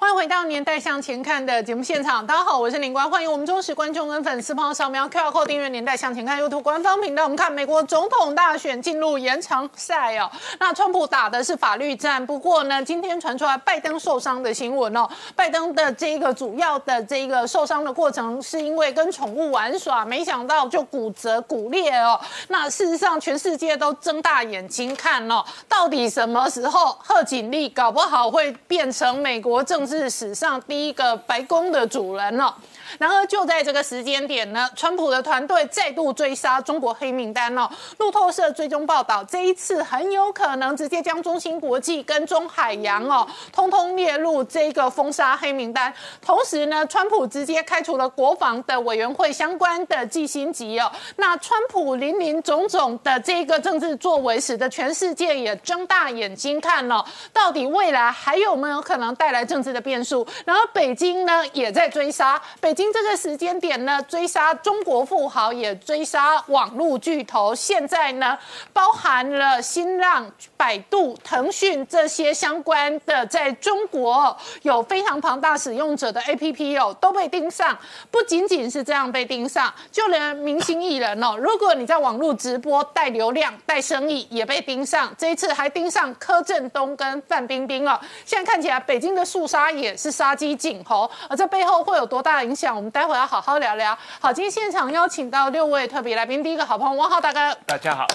欢迎回到《年代向前看》的节目现场，大家好，我是林官，欢迎我们忠实观众跟粉丝朋友扫描 QR Code 订阅《年代向前看》YouTube 官方频道。我们看美国总统大选进入延长赛哦，那川普打的是法律战，不过呢，今天传出来拜登受伤的新闻哦，拜登的这个主要的这个受伤的过程是因为跟宠物玩耍，没想到就骨折骨裂哦。那事实上，全世界都睁大眼睛看哦，到底什么时候贺锦丽搞不好会变成美国政？是史上第一个白宫的主人了。然而就在这个时间点呢，川普的团队再度追杀中国黑名单哦。路透社追踪报道，这一次很有可能直接将中芯国际跟中海洋哦，通通列入这个封杀黑名单。同时呢，川普直接开除了国防的委员会相关的季薪级哦。那川普林林总总的这个政治作为，使得全世界也睁大眼睛看了，到底未来还有没有可能带来政治的变数？然后北京呢，也在追杀北。今这个时间点呢，追杀中国富豪，也追杀网络巨头。现在呢，包含了新浪、百度、腾讯这些相关的，在中国有非常庞大使用者的 APP 哦，都被盯上。不仅仅是这样被盯上，就连明星艺人哦，如果你在网络直播带流量、带生意，也被盯上。这一次还盯上柯震东跟范冰冰哦。现在看起来，北京的肃杀也是杀鸡儆猴，而这背后会有多大影响？我们待会要好好聊聊。好，今天现场邀请到六位特别来宾，第一个好朋友汪浩大哥，大家好；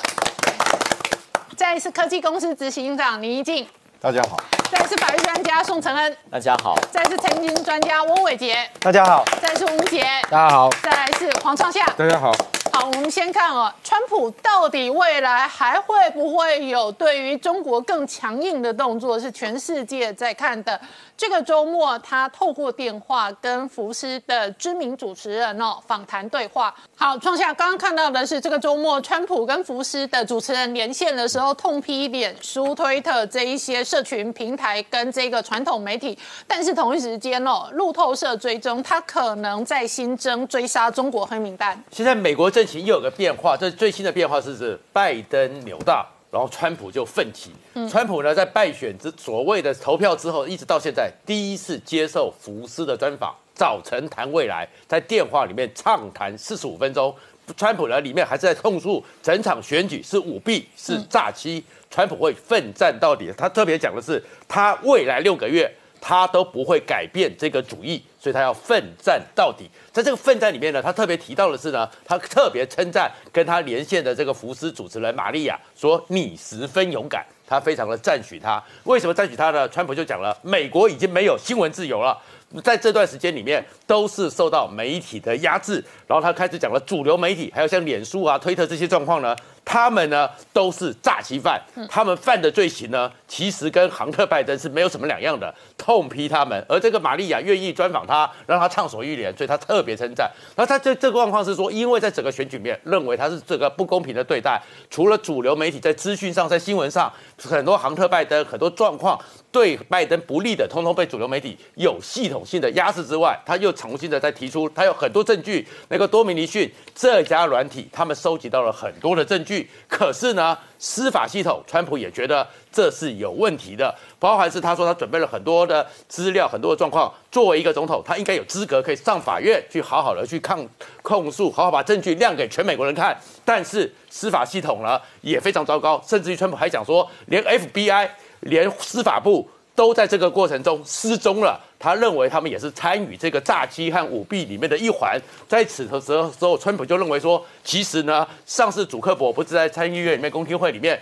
再是科技公司执行长林一静，大家好；再是法律专家宋承恩，大家好；再是财经专家翁伟杰，大家好；再是吴杰，大家好；再来是黄创夏，大家好。好，我们先看哦，川普到底未来还会不会有对于中国更强硬的动作？是全世界在看的。这个周末，他透过电话跟福斯的知名主持人哦访谈对话。好，创下刚刚看到的是这个周末，川普跟福斯的主持人连线的时候，痛批脸书、推特这一些社群平台跟这个传统媒体。但是同一时间哦，路透社追踪他可能在新增追杀中国黑名单。现在美国政情又有个变化，这最新的变化是指拜登扭大。然后川普就奋起，川普呢在败选之所谓的投票之后，一直到现在第一次接受福斯的专访，早晨谈未来，在电话里面畅谈四十五分钟，川普呢里面还是在控诉整场选举是舞弊是诈欺，川普会奋战到底，他特别讲的是他未来六个月。他都不会改变这个主义，所以他要奋战到底。在这个奋战里面呢，他特别提到的是呢，他特别称赞跟他连线的这个福斯主持人玛利亚，说你十分勇敢，他非常的赞许他。为什么赞许他呢？川普就讲了，美国已经没有新闻自由了。在这段时间里面，都是受到媒体的压制。然后他开始讲了主流媒体，还有像脸书啊、推特这些状况呢，他们呢都是诈欺犯，他们犯的罪行呢，其实跟杭特拜登是没有什么两样的，痛批他们。而这个玛利亚愿意专访他，让他畅所欲言，所以他特别称赞。那他这这个状况是说，因为在整个选举面，认为他是这个不公平的对待，除了主流媒体在资讯上、在新闻上，很多杭特拜登很多状况。对拜登不利的，通通被主流媒体有系统性的压制之外，他又重新的再提出，他有很多证据。那个多米尼逊这家软体，他们收集到了很多的证据。可是呢，司法系统，川普也觉得这是有问题的。包含是他说他准备了很多的资料，很多的状况。作为一个总统，他应该有资格可以上法院去好好的去抗控诉，好好把证据亮给全美国人看。但是司法系统呢也非常糟糕，甚至于川普还讲说，连 FBI。连司法部都在这个过程中失踪了。他认为他们也是参与这个诈欺和舞弊里面的一环。在此的时候，时候川普就认为说，其实呢，上次主克伯不是在参议院里面公听会里面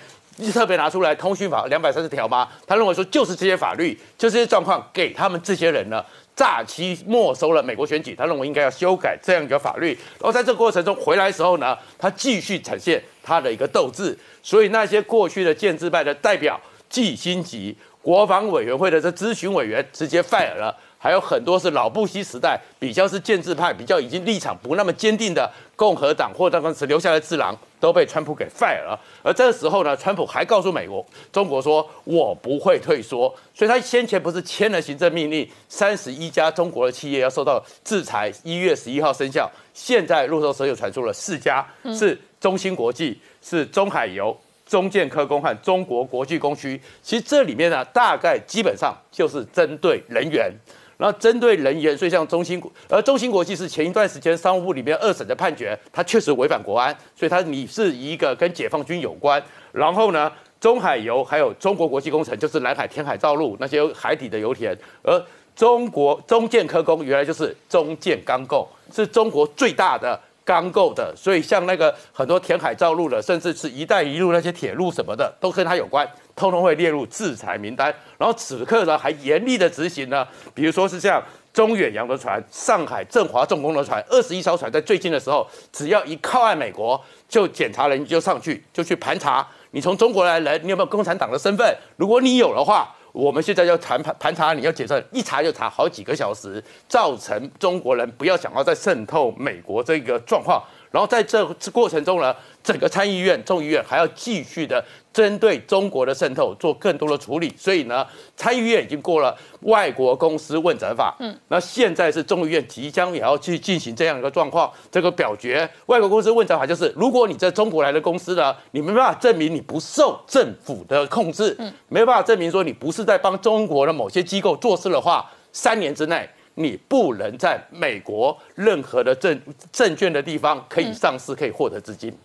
特别拿出来通讯法两百三十条吗？他认为说，就是这些法律，就这些状况给他们这些人呢诈欺没收了美国选举。他认为应该要修改这样一个法律。然后在这个过程中回来的时候呢，他继续呈现他的一个斗志。所以那些过去的建制派的代表。季新吉国防委员会的这咨询委员直接 fire 了，还有很多是老布希时代比较是建制派，比较已经立场不那么坚定的共和党或当时留下来的智囊都被川普给 fire 了。而这个时候呢，川普还告诉美国、中国说：“我不会退缩。”所以他先前不是签了行政命令，三十一家中国的企业要受到制裁，一月十一号生效。现在路透社又传出了四家是。中芯国际，是中海油、中建科工和中国国际工区。其实这里面呢，大概基本上就是针对人员。然后针对人员，所以像中芯国，而中芯国际是前一段时间商务部里面二审的判决，它确实违反国安，所以它你是一个跟解放军有关。然后呢，中海油还有中国国际工程，就是南海填海造陆那些海底的油田，而中国中建科工原来就是中建钢构，是中国最大的。钢构的，所以像那个很多填海造陆的，甚至是一带一路那些铁路什么的，都跟它有关，通通会列入制裁名单。然后此刻呢，还严厉的执行呢，比如说是像中远洋的船、上海振华重工的船，二十一艘船在最近的时候，只要一靠岸美国，就检查人就上去就去盘查，你从中国来人，你有没有共产党的身份？如果你有的话。我们现在要盘盘盘查，你要检测，一查就查好几个小时，造成中国人不要想要再渗透美国这个状况。然后在这这过程中呢，整个参议院、众议院还要继续的。针对中国的渗透做更多的处理，所以呢，参议院已经过了外国公司问责法，嗯，那现在是众议院即将也要去进行这样一个状况，这个表决外国公司问责法就是，如果你在中国来的公司呢，你没办法证明你不受政府的控制，嗯，没办法证明说你不是在帮中国的某些机构做事的话，三年之内你不能在美国任何的证证券的地方可以上市，可以获得资金。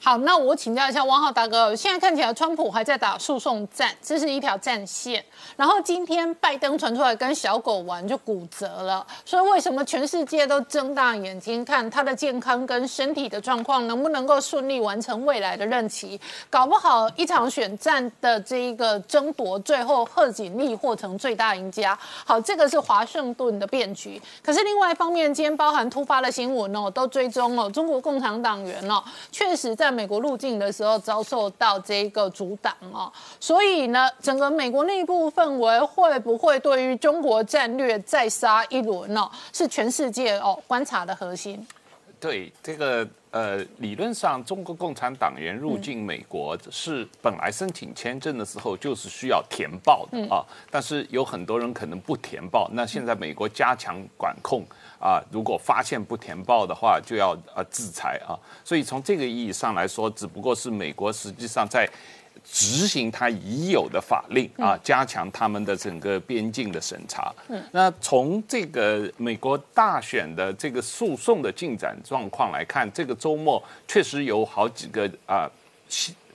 好，那我请教一下汪浩大哥，现在看起来川普还在打诉讼战，这是一条战线。然后今天拜登传出来跟小狗玩就骨折了，所以为什么全世界都睁大眼睛看他的健康跟身体的状况，能不能够顺利完成未来的任期？搞不好一场选战的这一个争夺，最后贺锦丽或成最大赢家。好，这个是华盛顿的变局。可是另外一方面，今天包含突发的新闻哦，都追踪哦，中国共产党员哦，确实在。在美国入境的时候遭受到这个阻挡哦，所以呢，整个美国内部氛围会不会对于中国战略再杀一轮呢？是全世界哦观察的核心。对这个呃，理论上中国共产党员入境美国是本来申请签证的时候就是需要填报的啊，但是有很多人可能不填报，那现在美国加强管控。啊，如果发现不填报的话，就要呃制裁啊。所以从这个意义上来说，只不过是美国实际上在执行它已有的法令啊，加强他们的整个边境的审查。嗯，那从这个美国大选的这个诉讼的进展状况来看，这个周末确实有好几个啊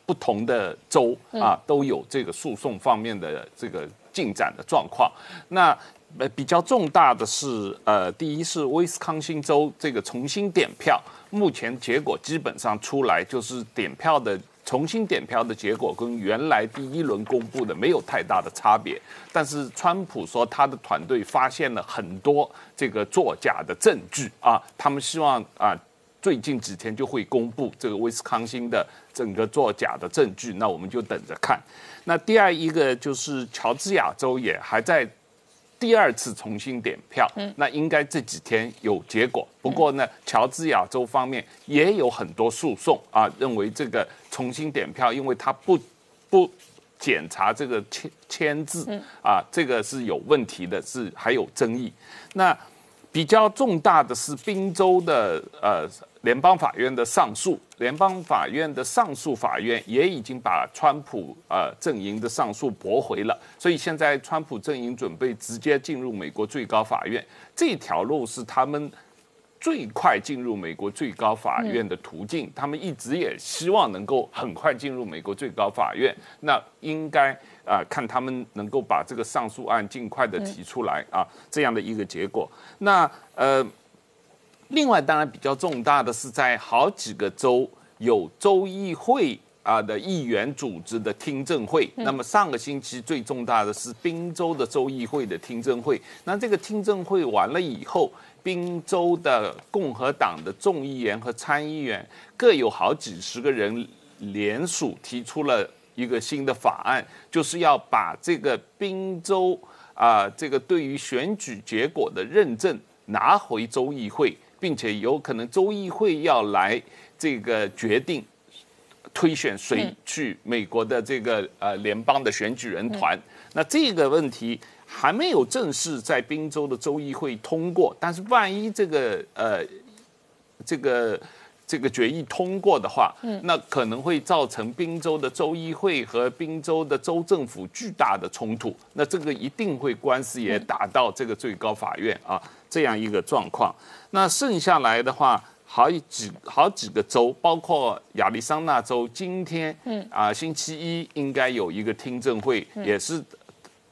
不同的州啊都有这个诉讼方面的这个进展的状况。那呃，比较重大的是，呃，第一是威斯康星州这个重新点票，目前结果基本上出来，就是点票的重新点票的结果跟原来第一轮公布的没有太大的差别。但是川普说他的团队发现了很多这个作假的证据啊，他们希望啊，最近几天就会公布这个威斯康星的整个作假的证据，那我们就等着看。那第二一个就是乔治亚州也还在。第二次重新点票，那应该这几天有结果。不过呢，乔治亚州方面也有很多诉讼啊，认为这个重新点票，因为他不不检查这个签签字啊，这个是有问题的，是还有争议。那比较重大的是宾州的呃。联邦法院的上诉，联邦法院的上诉法院也已经把川普呃阵营的上诉驳回了，所以现在川普阵营准备直接进入美国最高法院，这条路是他们最快进入美国最高法院的途径。他们一直也希望能够很快进入美国最高法院，那应该啊看他们能够把这个上诉案尽快的提出来啊这样的一个结果。那呃。另外，当然比较重大的是，在好几个州有州议会啊的议员组织的听证会。那么上个星期最重大的是宾州的州议会的听证会。那这个听证会完了以后，宾州的共和党的众议员和参议员各有好几十个人联署提出了一个新的法案，就是要把这个宾州啊这个对于选举结果的认证拿回州议会。并且有可能州议会要来这个决定推选谁去美国的这个呃联邦的选举人团，那这个问题还没有正式在宾州的州议会通过，但是万一这个呃这个这个决议通过的话，嗯，那可能会造成宾州的州议会和宾州的州政府巨大的冲突。那这个一定会官司也打到这个最高法院啊，这样一个状况。那剩下来的话，好几好几个州，包括亚利桑那州，今天，嗯啊，星期一应该有一个听证会，也是。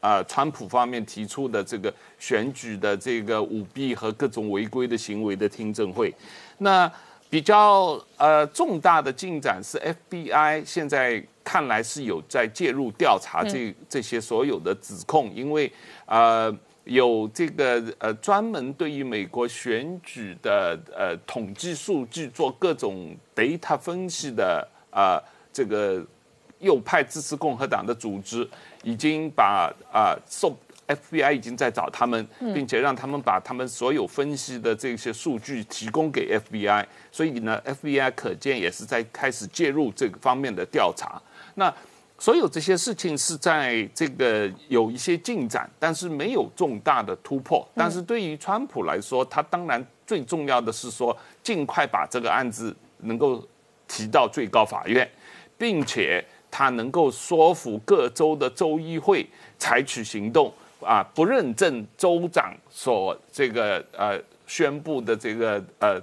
啊，川普方面提出的这个选举的这个舞弊和各种违规的行为的听证会，那比较呃重大的进展是 FBI 现在看来是有在介入调查这这些所有的指控，因为呃有这个呃专门对于美国选举的呃统计数据做各种 data 分析的啊这个。右派支持共和党的组织已经把啊，受 FBI 已经在找他们，并且让他们把他们所有分析的这些数据提供给 FBI。所以呢，FBI 可见也是在开始介入这个方面的调查。那所有这些事情是在这个有一些进展，但是没有重大的突破。但是对于川普来说，他当然最重要的是说，尽快把这个案子能够提到最高法院，并且。他能够说服各州的州议会采取行动啊，不认证州长所这个呃宣布的这个呃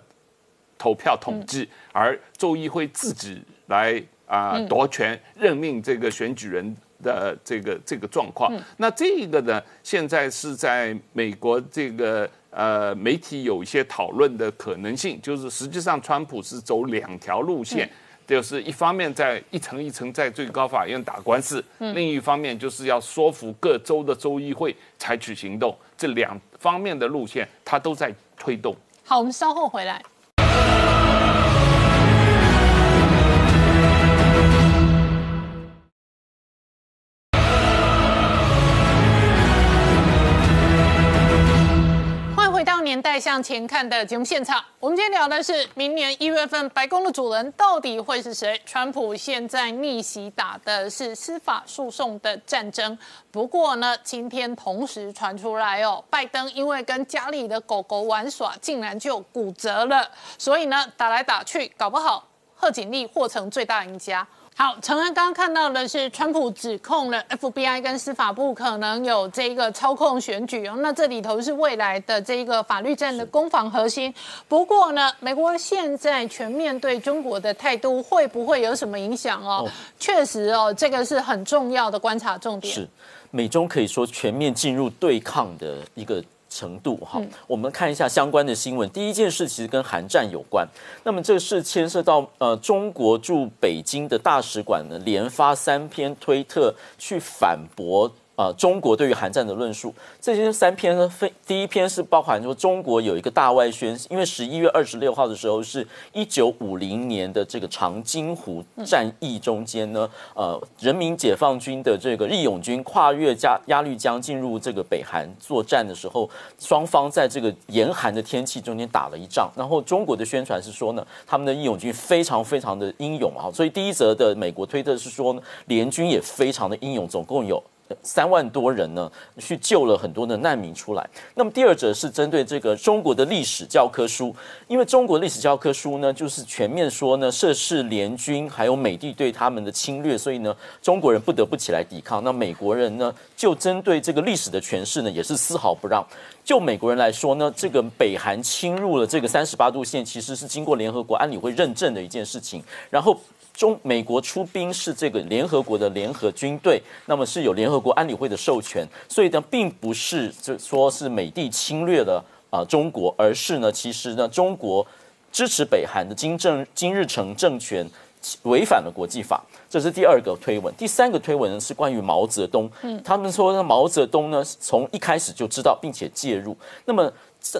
投票统计，而州议会自己来啊夺权任命这个选举人的这个这个状况。那这个呢，现在是在美国这个呃媒体有一些讨论的可能性，就是实际上川普是走两条路线。就是一方面在一层一层在最高法院打官司，另一方面就是要说服各州的州议会采取行动，这两方面的路线他都在推动。好，我们稍后回来。向前看的节目现场，我们今天聊的是明年一月份白宫的主人到底会是谁？川普现在逆袭打的是司法诉讼的战争。不过呢，今天同时传出来哦，拜登因为跟家里的狗狗玩耍，竟然就骨折了。所以呢，打来打去，搞不好贺锦丽或成最大赢家。好，陈恩刚刚看到的是，川普指控了 FBI 跟司法部可能有这个操控选举哦。那这里头是未来的这个法律战的攻防核心。不过呢，美国现在全面对中国的态度会不会有什么影响哦？确实哦，这个是很重要的观察重点。是，美中可以说全面进入对抗的一个。程度哈，我们看一下相关的新闻。第一件事其实跟韩战有关，那么这个是牵涉到呃中国驻北京的大使馆呢，连发三篇推特去反驳。啊，中国对于韩战的论述，这些三篇呢，非第一篇是包含说中国有一个大外宣，因为十一月二十六号的时候是一九五零年的这个长津湖战役中间呢，呃，人民解放军的这个义勇军跨越加鸭绿江进入这个北韩作战的时候，双方在这个严寒的天气中间打了一仗，然后中国的宣传是说呢，他们的义勇军非常非常的英勇啊，所以第一则的美国推特是说呢，联军也非常的英勇，总共有。三万多人呢，去救了很多的难民出来。那么第二者是针对这个中国的历史教科书，因为中国历史教科书呢，就是全面说呢，涉事联军还有美帝对他们的侵略，所以呢，中国人不得不起来抵抗。那美国人呢，就针对这个历史的诠释呢，也是丝毫不让。就美国人来说呢，这个北韩侵入了这个三十八度线，其实是经过联合国安理会认证的一件事情。然后。中美国出兵是这个联合国的联合军队，那么是有联合国安理会的授权，所以呢，并不是就说是美帝侵略了啊中国，而是呢，其实呢，中国支持北韩的金正金日成政权违反了国际法，这是第二个推文。第三个推文呢是关于毛泽东，嗯，他们说毛泽东呢从一开始就知道并且介入，那么。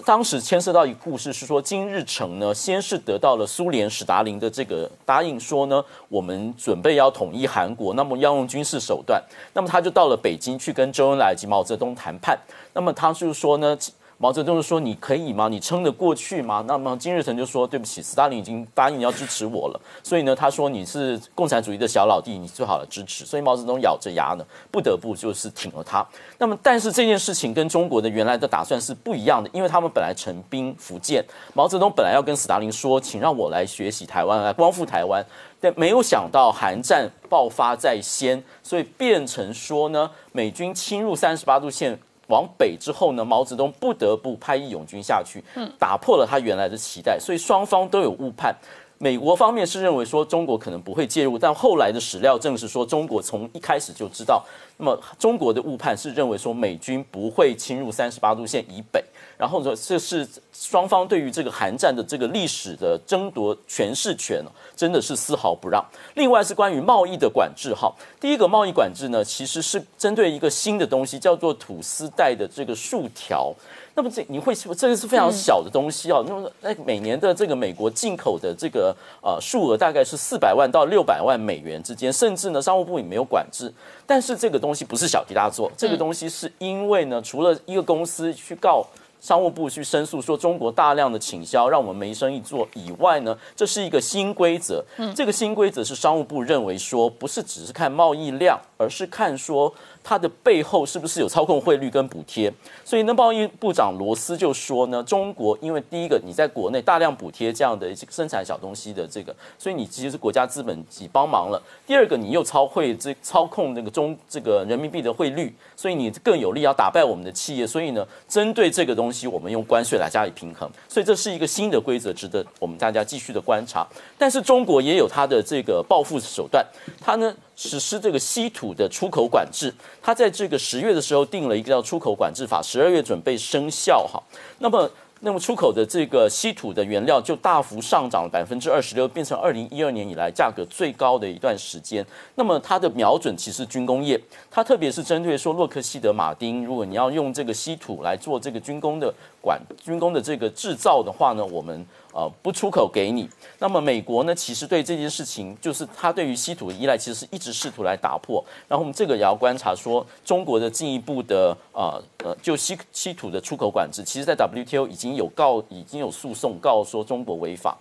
当时牵涉到一个故事，是说金日成呢，先是得到了苏联史达林的这个答应，说呢，我们准备要统一韩国，那么要用军事手段，那么他就到了北京去跟周恩来及毛泽东谈判，那么他就说呢，毛泽东就说：“你可以吗？你撑得过去吗？”那么金日成就说：“对不起，斯大林已经答应要支持我了。”所以呢，他说：“你是共产主义的小老弟，你最好的支持。”所以毛泽东咬着牙呢，不得不就是挺了他。那么，但是这件事情跟中国的原来的打算是不一样的，因为他们本来陈兵福建，毛泽东本来要跟斯大林说：“请让我来学习台湾，来光复台湾。”但没有想到韩战爆发在先，所以变成说呢，美军侵入三十八度线往北之后呢，毛泽东不得不派义勇军下去，打破了他原来的期待，所以双方都有误判。美国方面是认为说中国可能不会介入，但后来的史料证实说中国从一开始就知道。那么中国的误判是认为说美军不会侵入三十八度线以北，然后呢，这是双方对于这个韩战的这个历史的争夺权势权，真的是丝毫不让。另外是关于贸易的管制，哈，第一个贸易管制呢，其实是针对一个新的东西，叫做吐司带的这个竖条。那么这你会这个是非常小的东西哦。那么那每年的这个美国进口的这个呃数额大概是四百万到六百万美元之间，甚至呢商务部也没有管制。但是这个东西不是小题大做，这个东西是因为呢，除了一个公司去告商务部去申诉说中国大量的倾销让我们没生意做以外呢，这是一个新规则。嗯这个新规则是商务部认为说不是只是看贸易量，而是看说。它的背后是不是有操控汇率跟补贴？所以呢，贸易部长罗斯就说呢，中国因为第一个你在国内大量补贴这样的生产小东西的这个，所以你其实是国家资本级帮忙了。第二个，你又操汇这操控那个中这个人民币的汇率，所以你更有利要打败我们的企业。所以呢，针对这个东西，我们用关税来加以平衡。所以这是一个新的规则，值得我们大家继续的观察。但是中国也有它的这个报复手段，它呢？实施这个稀土的出口管制，它在这个十月的时候定了一个叫出口管制法，十二月准备生效哈。那么，那么出口的这个稀土的原料就大幅上涨了百分之二十六，变成二零一二年以来价格最高的一段时间。那么它的瞄准其实军工业，它特别是针对说洛克希德马丁，如果你要用这个稀土来做这个军工的管军工的这个制造的话呢，我们。呃，不出口给你。那么美国呢？其实对这件事情，就是他对于稀土的依赖，其实是一直试图来打破。然后我们这个也要观察，说中国的进一步的呃呃，就稀稀土的出口管制，其实在 WTO 已经有告，已经有诉讼告说中国违法。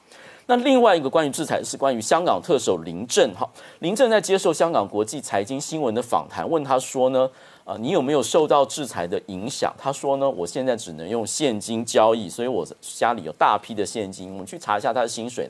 那另外一个关于制裁是关于香港特首林郑哈，林郑在接受香港国际财经新闻的访谈，问他说呢？啊，你有没有受到制裁的影响？他说呢，我现在只能用现金交易，所以我家里有大批的现金。我们去查一下他的薪水，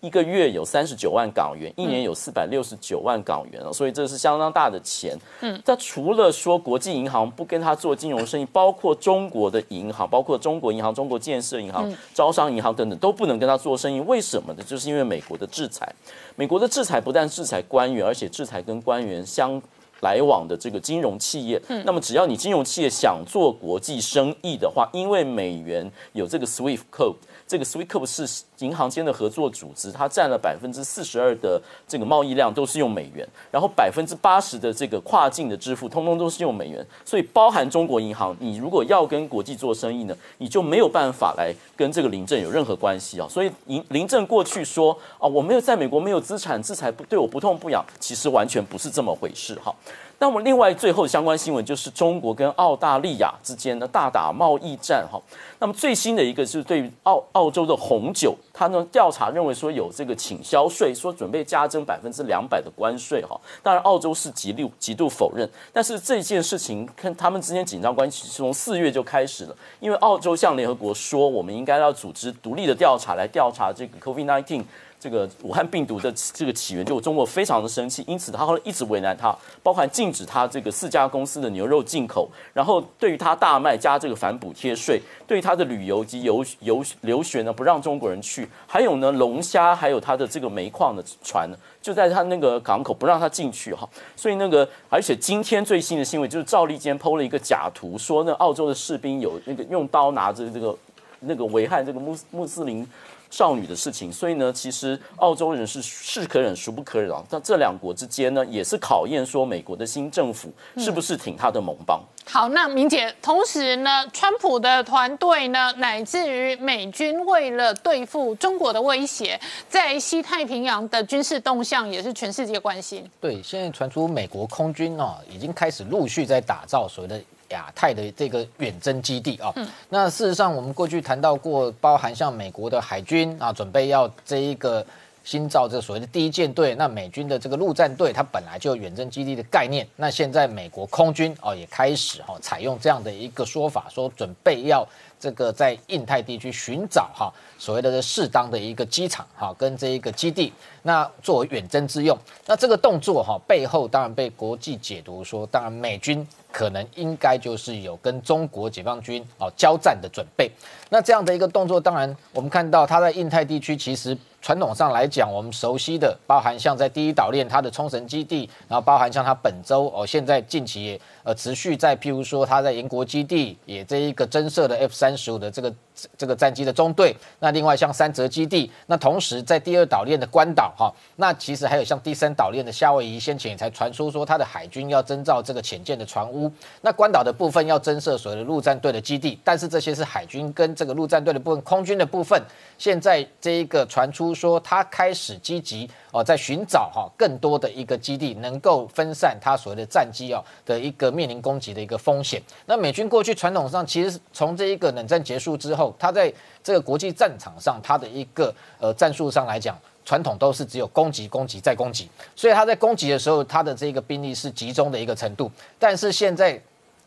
一个月有三十九万港元，一年有四百六十九万港元所以这是相当大的钱。嗯，他除了说国际银行不跟他做金融生意，包括中国的银行，包括中国银行、中国建设银行、招商银行等等，都不能跟他做生意。为什么呢？就是因为美国的制裁。美国的制裁不但制裁官员，而且制裁跟官员相。来往的这个金融企业，那么只要你金融企业想做国际生意的话，因为美元有这个 SWIFT code，这个 SWIFT code 是银行间的合作组织，它占了百分之四十二的这个贸易量都是用美元，然后百分之八十的这个跨境的支付通通都是用美元，所以包含中国银行，你如果要跟国际做生意呢，你就没有办法来跟这个林郑有任何关系啊。所以林林郑过去说啊，我没有在美国没有资产，制裁不对我不痛不痒，其实完全不是这么回事哈。那么，另外最后相关新闻就是中国跟澳大利亚之间的大打贸易战哈。那么最新的一个就是对于澳澳洲的红酒，他呢调查认为说有这个倾销税，说准备加征百分之两百的关税哈。当然，澳洲是极力极度否认。但是这件事情跟他们之间紧张关系是从四月就开始了，因为澳洲向联合国说，我们应该要组织独立的调查来调查这个 COVID-19。这个武汉病毒的这个起源，就中国非常的生气，因此他后来一直为难他，包含禁止他这个四家公司的牛肉进口，然后对于他大麦加这个反补贴税，对于他的旅游及游游留学呢不让中国人去，还有呢龙虾，还有他的这个煤矿的船就在他那个港口不让他进去哈，所以那个而且今天最新的新闻就是赵立坚剖了一个假图，说那澳洲的士兵有那个用刀拿着这个那个危害这个穆穆斯林。少女的事情，所以呢，其实澳洲人是是可忍孰不可忍啊。但这两国之间呢，也是考验说美国的新政府是不是挺他的盟邦。好，那明姐，同时呢，川普的团队呢，乃至于美军为了对付中国的威胁，在西太平洋的军事动向也是全世界关心。对，现在传出美国空军哦，已经开始陆续在打造所谓的。亚太的这个远征基地啊。那事实上，我们过去谈到过，包含像美国的海军啊，准备要这一个。新造这个所谓的第一舰队，那美军的这个陆战队，它本来就有远征基地的概念。那现在美国空军哦也开始哈采用这样的一个说法，说准备要这个在印太地区寻找哈所谓的适当的一个机场哈跟这一个基地，那作为远征之用。那这个动作哈背后当然被国际解读说，当然美军可能应该就是有跟中国解放军哦交战的准备。那这样的一个动作，当然我们看到它在印太地区其实。传统上来讲，我们熟悉的包含像在第一岛链它的冲绳基地，然后包含像它本周哦，现在近期也呃持续在譬如说它在英国基地也这一个增设的 F 三十五的这个这个战机的中队。那另外像三泽基地，那同时在第二岛链的关岛哈，那其实还有像第三岛链的夏威夷，先前也才传出说它的海军要征召这个潜舰的船坞。那关岛的部分要增设所谓的陆战队的基地，但是这些是海军跟这个陆战队的部分，空军的部分现在这一个传出。说他开始积极哦，在寻找哈更多的一个基地，能够分散他所谓的战机哦的一个面临攻击的一个风险。那美军过去传统上其实从这一个冷战结束之后，他在这个国际战场上，他的一个呃战术上来讲，传统都是只有攻击、攻击再攻击，所以他在攻击的时候，他的这个兵力是集中的一个程度。但是现在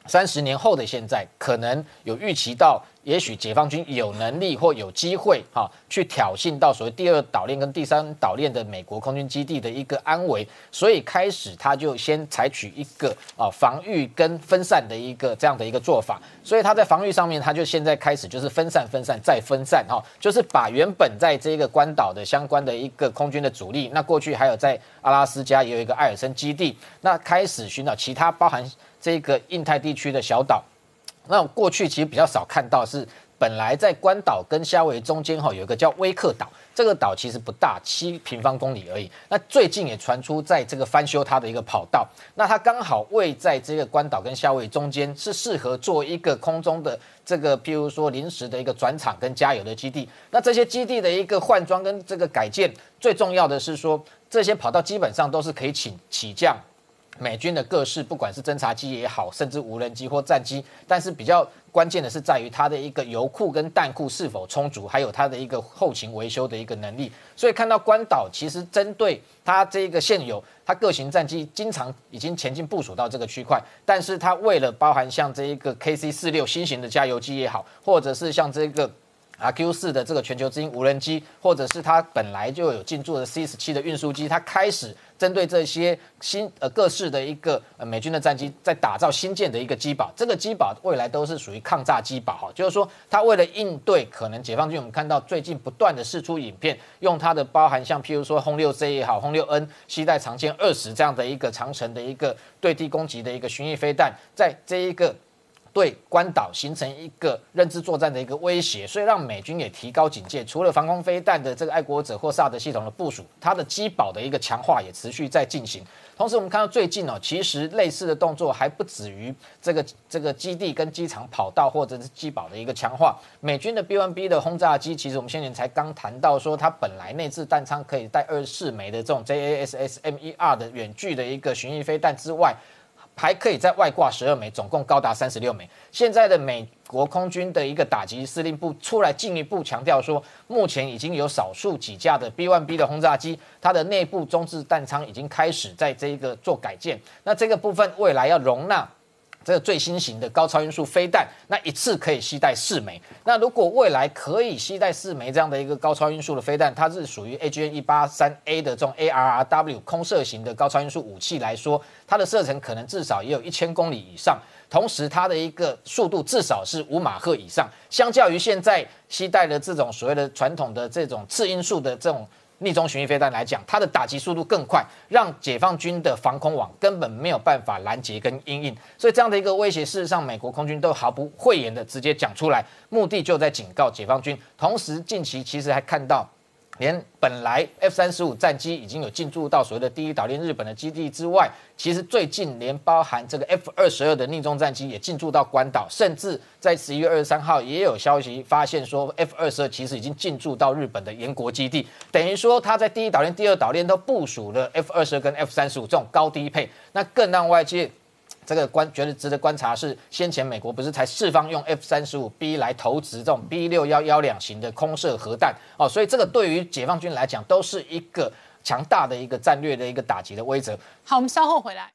三十年后的现在，可能有预期到。也许解放军有能力或有机会哈，去挑衅到所谓第二岛链跟第三岛链的美国空军基地的一个安危，所以开始他就先采取一个啊防御跟分散的一个这样的一个做法，所以他在防御上面，他就现在开始就是分散、分散再分散哈，就是把原本在这个关岛的相关的一个空军的主力，那过去还有在阿拉斯加也有一个艾尔森基地，那开始寻找其他包含这个印太地区的小岛。那过去其实比较少看到，是本来在关岛跟夏威夷中间哈，有一个叫威克岛，这个岛其实不大，七平方公里而已。那最近也传出在这个翻修它的一个跑道，那它刚好位在这个关岛跟夏威夷中间，是适合做一个空中的这个，譬如说临时的一个转场跟加油的基地。那这些基地的一个换装跟这个改建，最重要的是说，这些跑道基本上都是可以起起降。美军的各式，不管是侦察机也好，甚至无人机或战机，但是比较关键的是在于它的一个油库跟弹库是否充足，还有它的一个后勤维修的一个能力。所以看到关岛其实针对它这个现有它各型战机，经常已经前进部署到这个区块，但是它为了包含像这一个 KC 四六新型的加油机也好，或者是像这个。R Q 四的这个全球之星无人机，或者是它本来就有进驻的 C 十七的运输机，它开始针对这些新呃各式的一个呃美军的战机，在打造新建的一个机堡。这个机堡未来都是属于抗炸机堡哈，就是说它为了应对可能解放军，我们看到最近不断的试出影片，用它的包含像譬如说轰六 C 也好，轰六 N 携带长歼二十这样的一个长城的一个对地攻击的一个巡弋飞弹，在这一个。对关岛形成一个认知作战的一个威胁，所以让美军也提高警戒。除了防空飞弹的这个爱国者或萨德系统的部署，它的机堡的一个强化也持续在进行。同时，我们看到最近哦，其实类似的动作还不止于这个这个基地跟机场跑道或者是机堡的一个强化。美军的 B1B 的轰炸机，其实我们先前才刚谈到说，它本来内置弹仓可以带二十四枚的这种 J A S S M E R 的远距的一个巡弋飞弹之外。还可以在外挂十二枚，总共高达三十六枚。现在的美国空军的一个打击司令部出来进一步强调说，目前已经有少数几架的 B1B 的轰炸机，它的内部中置弹仓已经开始在这一个做改建。那这个部分未来要容纳。这个最新型的高超音速飞弹，那一次可以携带四枚。那如果未来可以携带四枚这样的一个高超音速的飞弹，它是属于 AGN 一八三 A 的这种 ARRW 空射型的高超音速武器来说，它的射程可能至少也有一千公里以上，同时它的一个速度至少是五马赫以上。相较于现在携带的这种所谓的传统的这种次音速的这种。逆中巡弋飞弹来讲，它的打击速度更快，让解放军的防空网根本没有办法拦截跟阴影，所以这样的一个威胁，事实上美国空军都毫不讳言的直接讲出来，目的就在警告解放军。同时，近期其实还看到。连本来 F 三十五战机已经有进驻到所谓的第一岛链日本的基地之外，其实最近连包含这个 F 二十二的逆中战机也进驻到关岛，甚至在十一月二十三号也有消息发现说 F 二十二其实已经进驻到日本的岩国基地，等于说他在第一岛链、第二岛链都部署了 F 二十二跟 F 三十五这种高低配，那更让外界。这个观觉得值得观察是，先前美国不是才释放用 F 三十五 B 来投掷这种 B 六幺幺两型的空射核弹哦，所以这个对于解放军来讲都是一个强大的一个战略的一个打击的威则。好，我们稍后回来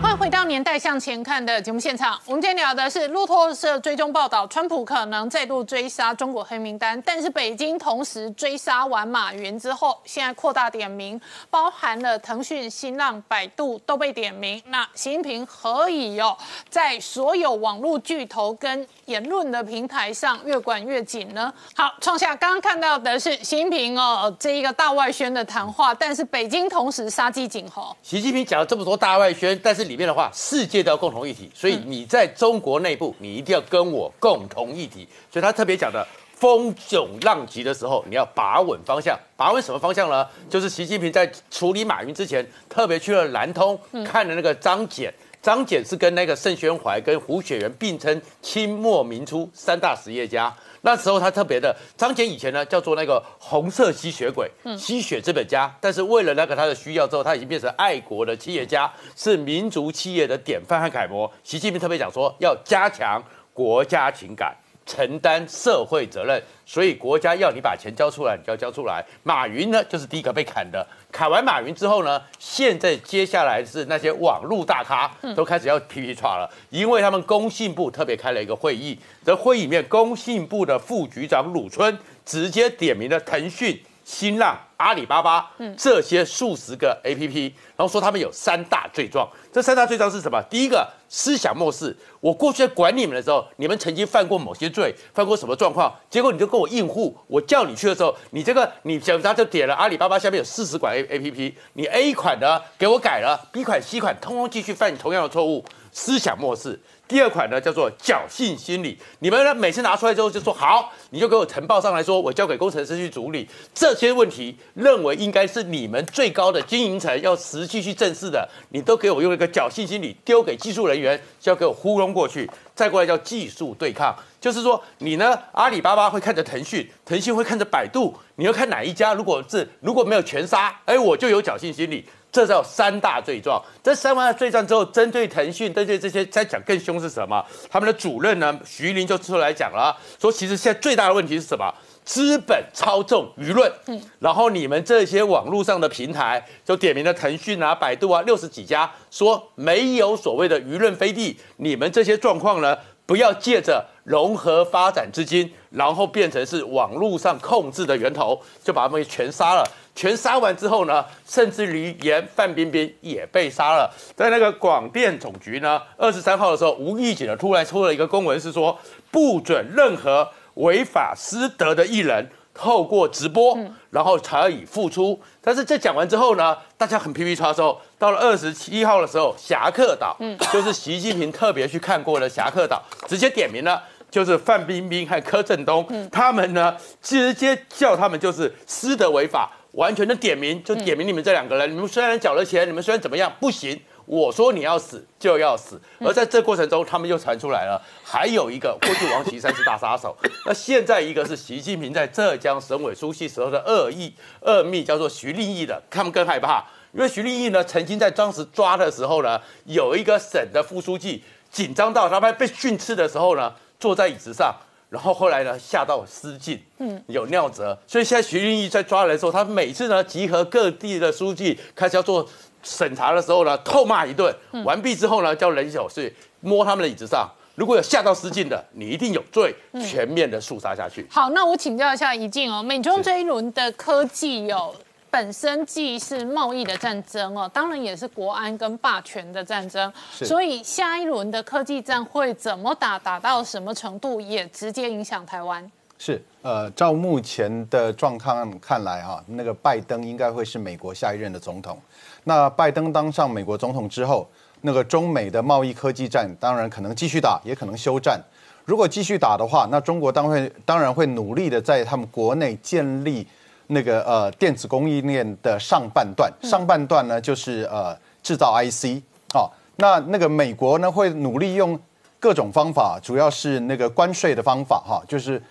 欢迎回。年代向前看的节目现场，我们今天聊的是路透社追踪报道，川普可能再度追杀中国黑名单，但是北京同时追杀完马云之后，现在扩大点名，包含了腾讯、新浪、百度都被点名。那习近平何以哦，在所有网络巨头跟言论的平台上越管越紧呢？好，创下刚刚看到的是习近平哦这一个大外宣的谈话，但是北京同时杀鸡儆猴。习近平讲了这么多大外宣，但是里面的话。世界都要共同一体，所以你在中国内部，你一定要跟我共同一体。所以他特别讲的风涌浪急的时候，你要把稳方向。把稳什么方向呢？就是习近平在处理马云之前，特别去了南通看了那个张謇。张謇是跟那个盛宣怀、跟胡雪岩并称清末民初三大实业家。那时候他特别的，张謇以前呢叫做那个红色吸血鬼，吸血资本家。但是为了那个他的需要之后，他已经变成爱国的企业家，是民族企业的典范和楷模。习近平特别讲说，要加强国家情感。承担社会责任，所以国家要你把钱交出来，你就要交出来。马云呢，就是第一个被砍的。砍完马云之后呢，现在接下来是那些网络大咖都开始要皮皮叉了，因为他们工信部特别开了一个会议，在会议里面，工信部的副局长鲁春直接点名了腾讯。新浪、阿里巴巴，嗯这些数十个 A P P，然后说他们有三大罪状。这三大罪状是什么？第一个，思想漠视。我过去在管你们的时候，你们曾经犯过某些罪，犯过什么状况？结果你就跟我应付。我叫你去的时候，你这个你检查就点了阿里巴巴下面有四十款 A A P P，你 A 款的给我改了，B 款、C 款通通继续犯同样的错误，思想漠视。第二款呢，叫做侥幸心理。你们呢，每次拿出来之后就说好，你就给我呈报上来说，我交给工程师去处理这些问题，认为应该是你们最高的经营层要实际去正视的，你都给我用一个侥幸心理丢给技术人员，就要给我糊弄过去。再过来叫技术对抗，就是说你呢，阿里巴巴会看着腾讯，腾讯会看着百度，你要看哪一家？如果是如果没有全杀，哎，我就有侥幸心理。这叫三大罪状。这三大罪状之后，针对腾讯，针对这些，再讲更凶是什么？他们的主任呢，徐林就出来讲了，说其实现在最大的问题是什么？资本操纵舆论。嗯，然后你们这些网络上的平台，就点名了腾讯啊、百度啊，六十几家，说没有所谓的舆论飞地。你们这些状况呢，不要借着融合发展资金，然后变成是网络上控制的源头，就把他们全杀了。全杀完之后呢，甚至于连范冰冰也被杀了。在那个广电总局呢，二十三号的时候，无预警的突然出了一个公文，是说不准任何违法失德的艺人透过直播，然后才以付出。但是这讲完之后呢，大家很皮皮叉之后，到了二十七号的时候，侠客岛，嗯，就是习近平特别去看过的侠客岛，直接点名了，就是范冰冰和柯震东，他们呢直接叫他们就是失德违法。完全的点名，就点名你们这两个人。你们虽然缴了钱，你们虽然怎么样，不行。我说你要死就要死。而在这过程中，他们又传出来了，还有一个过去王岐山是大杀手，那现在一个是习近平在浙江省委书记时候的恶意恶秘，叫做徐立毅的。他们更害怕，因为徐立毅呢，曾经在当时抓的时候呢，有一个省的副书记紧张到他们被训斥的时候呢，坐在椅子上。然后后来呢，吓到失禁，嗯，有尿泽，所以现在徐立毅在抓人的时候，他每次呢集合各地的书记，开始要做审查的时候呢，痛骂一顿，完毕之后呢，叫人手是摸他们的椅子上，如果有吓到失禁的，你一定有罪，全面的肃杀下去。好，那我请教一下怡静哦，美中这一轮的科技有。本身既是贸易的战争哦，当然也是国安跟霸权的战争。所以下一轮的科技战会怎么打，打到什么程度，也直接影响台湾。是，呃，照目前的状况看来哈，那个拜登应该会是美国下一任的总统。那拜登当上美国总统之后，那个中美的贸易科技战当然可能继续打，也可能休战。如果继续打的话，那中国当会当然会努力的在他们国内建立。那个呃，电子供应链的上半段，上半段呢就是呃制造 IC 哦。那那个美国呢会努力用各种方法，主要是那个关税的方法哈，就是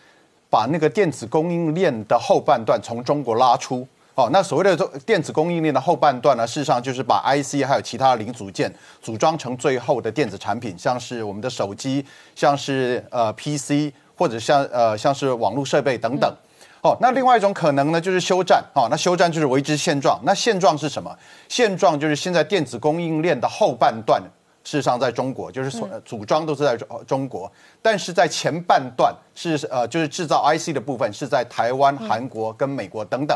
把那个电子供应链的后半段从中国拉出。哦，那所谓的电子供应链的后半段呢，事实上就是把 IC 还有其他的零组件组装成最后的电子产品，像是我们的手机，像是呃 PC，或者像呃像是网络设备等等。哦，那另外一种可能呢，就是休战。哦，那休战就是维持现状。那现状是什么？现状就是现在电子供应链的后半段，事实上在中国，就是所组装都是在中中国，但是在前半段是呃就是制造 IC 的部分是在台湾、韩国跟美国等等。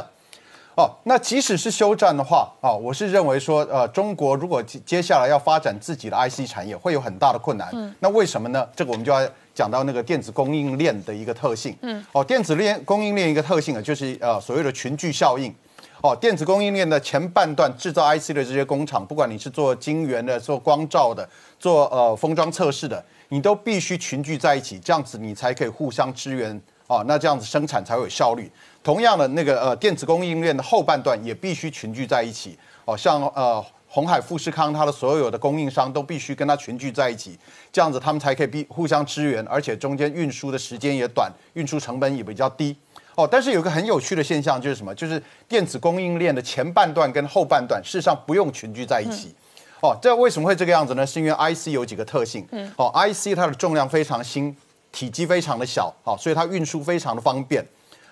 哦，那即使是休战的话，啊，我是认为说，呃，中国如果接接下来要发展自己的 IC 产业，会有很大的困难。嗯，那为什么呢？这个我们就要讲到那个电子供应链的一个特性。嗯，哦，电子链供应链一个特性啊，就是呃所谓的群聚效应。哦，电子供应链的前半段制造 IC 的这些工厂，不管你是做晶圆的、做光照的、做呃封装测试的，你都必须群聚在一起，这样子你才可以互相支援。哦，那这样子生产才会有效率。同样的，那个呃电子供应链的后半段也必须群聚在一起。哦，像呃红海富士康，它的所有的供应商都必须跟它群聚在一起，这样子他们才可以必互相支援，而且中间运输的时间也短，运输成本也比较低。哦，但是有个很有趣的现象就是什么？就是电子供应链的前半段跟后半段事实上不用群聚在一起。哦，这为什么会这个样子呢？是因为 IC 有几个特性。嗯。哦，IC 它的重量非常轻。体积非常的小，好，所以它运输非常的方便，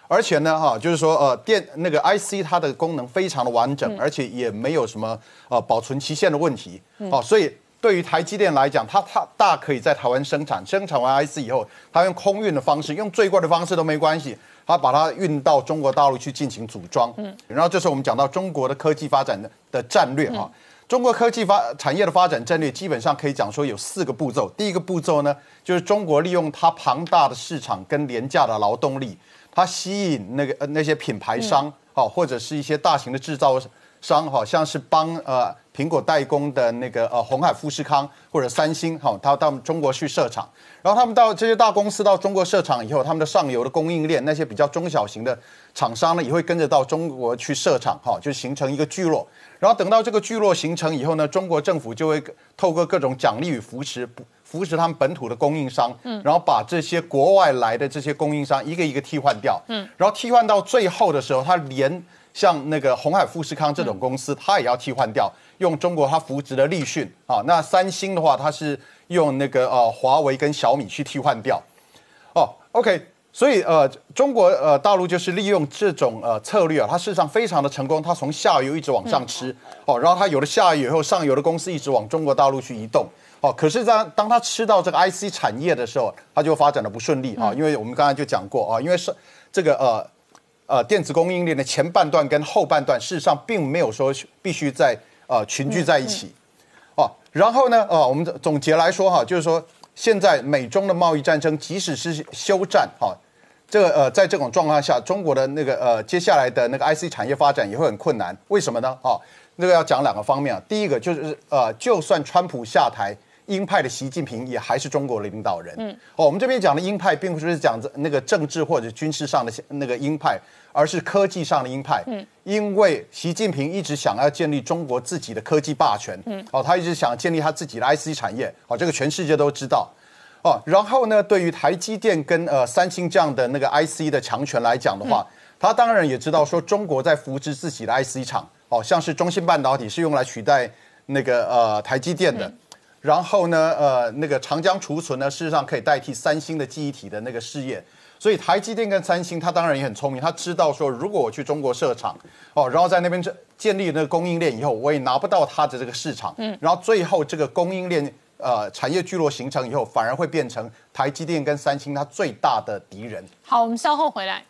而且呢，哈，就是说，呃，电那个 IC 它的功能非常的完整，而且也没有什么呃保存期限的问题，好，所以对于台积电来讲，它它大可以在台湾生产，生产完 IC 以后，它用空运的方式，用最贵的方式都没关系，它把它运到中国大陆去进行组装，嗯，然后这时候我们讲到中国的科技发展的的战略，哈。中国科技发产业的发展战略基本上可以讲说有四个步骤。第一个步骤呢，就是中国利用它庞大的市场跟廉价的劳动力，它吸引那个呃那些品牌商，好或者是一些大型的制造商，好像是帮呃苹果代工的那个呃红海富士康或者三星，哈，他到中国去设厂。然后他们到这些大公司到中国设厂以后，他们的上游的供应链那些比较中小型的厂商呢，也会跟着到中国去设厂，哈，就形成一个聚落。然后等到这个聚落形成以后呢，中国政府就会透过各种奖励与扶持，扶持他们本土的供应商，嗯，然后把这些国外来的这些供应商一个一个替换掉，嗯，然后替换到最后的时候，他连像那个红海富士康这种公司，它也要替换掉，用中国它扶植的立讯啊，那三星的话，它是用那个呃华为跟小米去替换掉，哦，OK。所以，呃，中国呃大陆就是利用这种呃策略啊，它事实上非常的成功，它从下游一直往上吃，哦，然后它有了下游以后，上游的公司一直往中国大陆去移动，哦，可是当当它吃到这个 IC 产业的时候，它就发展的不顺利啊，因为我们刚才就讲过啊，因为是这个呃呃电子供应链的前半段跟后半段，事实上并没有说必须在呃群聚在一起，哦，然后呢，呃，我们总结来说哈，就是说现在美中的贸易战争，即使是休战哈。这个呃，在这种状况下，中国的那个呃，接下来的那个 IC 产业发展也会很困难。为什么呢？哦，那个要讲两个方面啊。第一个就是呃，就算川普下台，鹰派的习近平也还是中国的领导人。嗯。哦，我们这边讲的鹰派，并不是讲那个政治或者军事上的那个鹰派，而是科技上的鹰派。嗯。因为习近平一直想要建立中国自己的科技霸权。嗯。哦，他一直想建立他自己的 IC 产业。哦，这个全世界都知道。哦，然后呢？对于台积电跟呃三星这样的那个 IC 的强权来讲的话，他当然也知道说中国在扶植自己的 IC 厂，哦，像是中芯半导体是用来取代那个呃台积电的，然后呢，呃，那个长江储存呢，事实上可以代替三星的记忆体的那个事业，所以台积电跟三星，它当然也很聪明，它知道说如果我去中国设厂，哦，然后在那边建立那个供应链以后，我也拿不到它的这个市场，嗯，然后最后这个供应链。呃，产业聚落形成以后，反而会变成台积电跟三星它最大的敌人。好，我们稍后回来。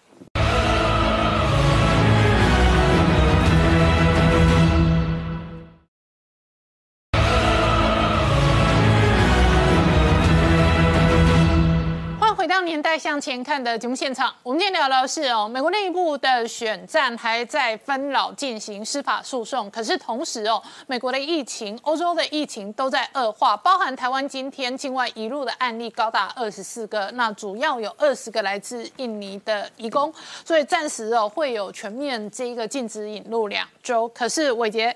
年代向前看的节目现场，我们今天聊的是哦，美国内部的选战还在分老进行司法诉讼，可是同时哦，美国的疫情、欧洲的疫情都在恶化，包含台湾今天境外移入的案例高达二十四个，那主要有二十个来自印尼的移工，所以暂时哦会有全面这一个禁止引入两周。可是伟杰。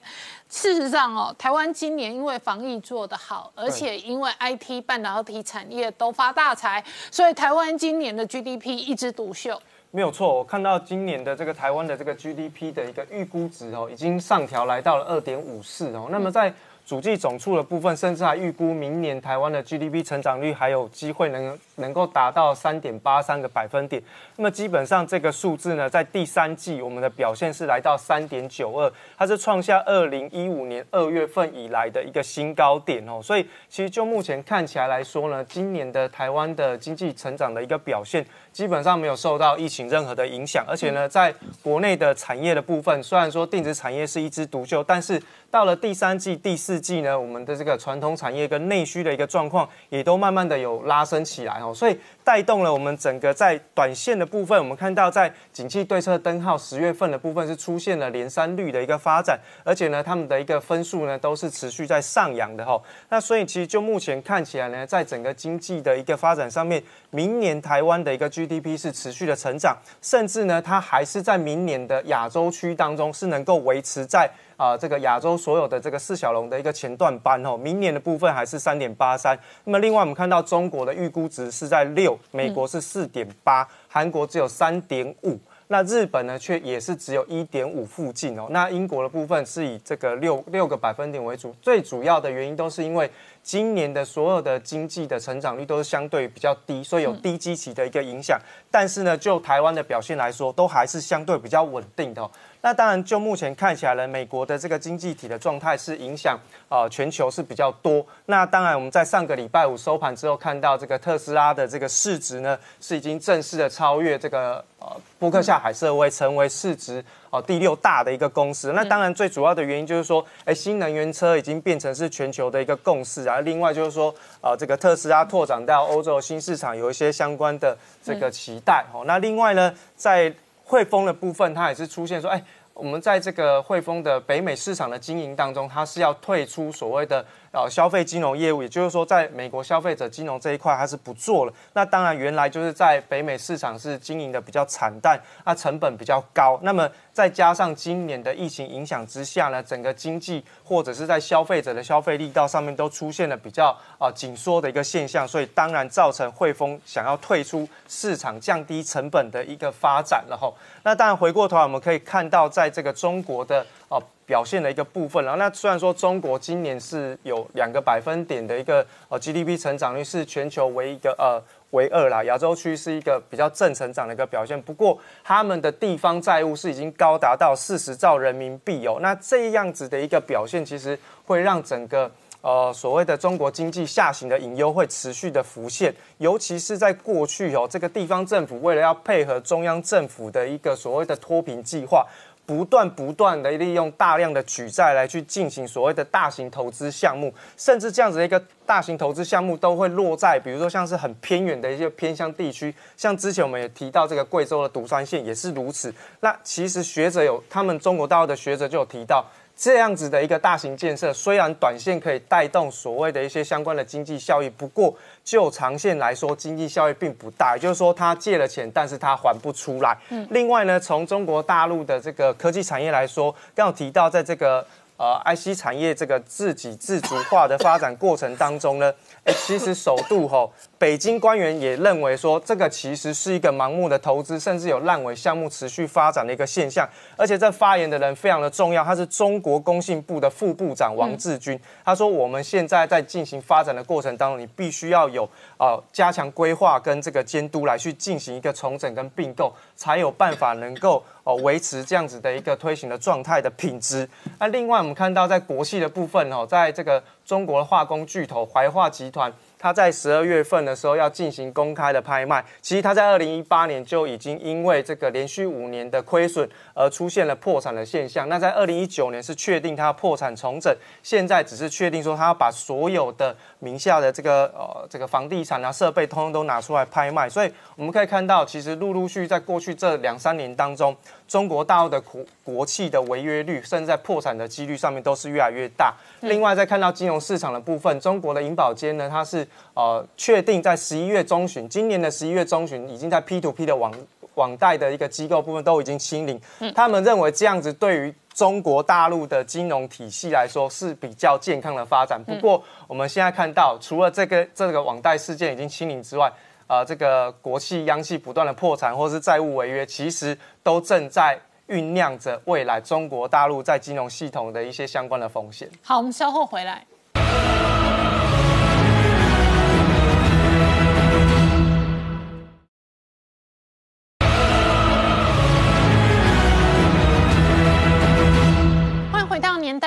事实上哦，台湾今年因为防疫做得好，而且因为 IT 半导体产业都发大财，所以台湾今年的 GDP 一枝独秀。没有错，我看到今年的这个台湾的这个 GDP 的一个预估值哦，已经上调来到了二点五四哦。那么在主计总处的部分，甚至还预估明年台湾的 GDP 成长率还有机会能能够达到三点八三个百分点。那么基本上这个数字呢，在第三季我们的表现是来到三点九二，它是创下二零一五年二月份以来的一个新高点哦。所以其实就目前看起来来说呢，今年的台湾的经济成长的一个表现。基本上没有受到疫情任何的影响，而且呢，在国内的产业的部分，虽然说电子产业是一枝独秀，但是到了第三季、第四季呢，我们的这个传统产业跟内需的一个状况也都慢慢的有拉升起来哦，所以带动了我们整个在短线的部分，我们看到在景气对策灯号十月份的部分是出现了连三率的一个发展，而且呢，他们的一个分数呢都是持续在上扬的哈。那所以其实就目前看起来呢，在整个经济的一个发展上面，明年台湾的一个 GDP 是持续的成长，甚至呢，它还是在明年的亚洲区当中是能够维持在啊这个亚洲所有的这个四小龙的一个前段班哦。明年的部分还是三点八三。那么另外我们看到中国的预估值是在六，美国是四点八，韩国只有三点五。那日本呢，却也是只有一点五附近哦。那英国的部分是以这个六六个百分点为主，最主要的原因都是因为今年的所有的经济的成长率都是相对比较低，所以有低基期的一个影响。但是呢，就台湾的表现来说，都还是相对比较稳定的。那当然，就目前看起来呢，美国的这个经济体的状态是影响啊全球是比较多。那当然，我们在上个礼拜五收盘之后，看到这个特斯拉的这个市值呢，是已经正式的超越这个呃布克夏海瑟威，成为市值哦第六大的一个公司。那当然，最主要的原因就是说，哎，新能源车已经变成是全球的一个共识啊。另外就是说，呃，这个特斯拉拓展到欧洲新市场，有一些相关的这个期待哦。那另外呢，在汇丰的部分，它也是出现说，哎，我们在这个汇丰的北美市场的经营当中，它是要退出所谓的。呃，消费金融业务，也就是说，在美国消费者金融这一块，它是不做了。那当然，原来就是在北美市场是经营的比较惨淡，那成本比较高。那么再加上今年的疫情影响之下呢，整个经济或者是在消费者的消费力道上面都出现了比较啊紧缩的一个现象，所以当然造成汇丰想要退出市场、降低成本的一个发展了哈。那当然回过头来，我们可以看到，在这个中国的哦。表现的一个部分了那虽然说中国今年是有两个百分点的一个呃 GDP 成长率是全球唯一个呃唯二啦，亚洲区是一个比较正成长的一个表现。不过他们的地方债务是已经高达到四十兆人民币哦，那这样子的一个表现，其实会让整个呃所谓的中国经济下行的隐忧会持续的浮现，尤其是在过去哦，这个地方政府为了要配合中央政府的一个所谓的脱贫计划。不断不断的利用大量的举债来去进行所谓的大型投资项目，甚至这样子的一个大型投资项目都会落在，比如说像是很偏远的一些偏乡地区，像之前我们也提到这个贵州的独山县也是如此。那其实学者有，他们中国大陆的学者就有提到。这样子的一个大型建设，虽然短线可以带动所谓的一些相关的经济效益，不过就长线来说，经济效益并不大。也就是说，他借了钱，但是他还不出来。嗯。另外呢，从中国大陆的这个科技产业来说，刚有提到，在这个呃 IC 产业这个自给自足化的发展过程当中呢，其实首度吼。北京官员也认为说，这个其实是一个盲目的投资，甚至有烂尾项目持续发展的一个现象。而且这发言的人非常的重要，他是中国工信部的副部长王志军。他说，我们现在在进行发展的过程当中，你必须要有呃加强规划跟这个监督来去进行一个重整跟并购，才有办法能够哦维持这样子的一个推行的状态的品质。那另外我们看到在国系的部分哦，在这个中国化工巨头怀化集团。他在十二月份的时候要进行公开的拍卖，其实他在二零一八年就已经因为这个连续五年的亏损而出现了破产的现象。那在二零一九年是确定他破产重整，现在只是确定说他要把所有的名下的这个呃这个房地产啊设备通通都拿出来拍卖。所以我们可以看到，其实陆陆续在过去这两三年当中，中国大陆的国国企的违约率，甚至在破产的几率上面都是越来越大。另外再看到金融市场的部分，中国的银保监呢，它是呃，确定在十一月中旬，今年的十一月中旬，已经在 P to P 的网网贷的一个机构部分都已经清零，他们认为这样子对于中国大陆的金融体系来说是比较健康的发展。不过我们现在看到，除了这个这个网贷事件已经清零之外，啊，这个国企央企不断的破产或是债务违约，其实都正在酝酿着未来中国大陆在金融系统的一些相关的风险。好，我们稍后回来。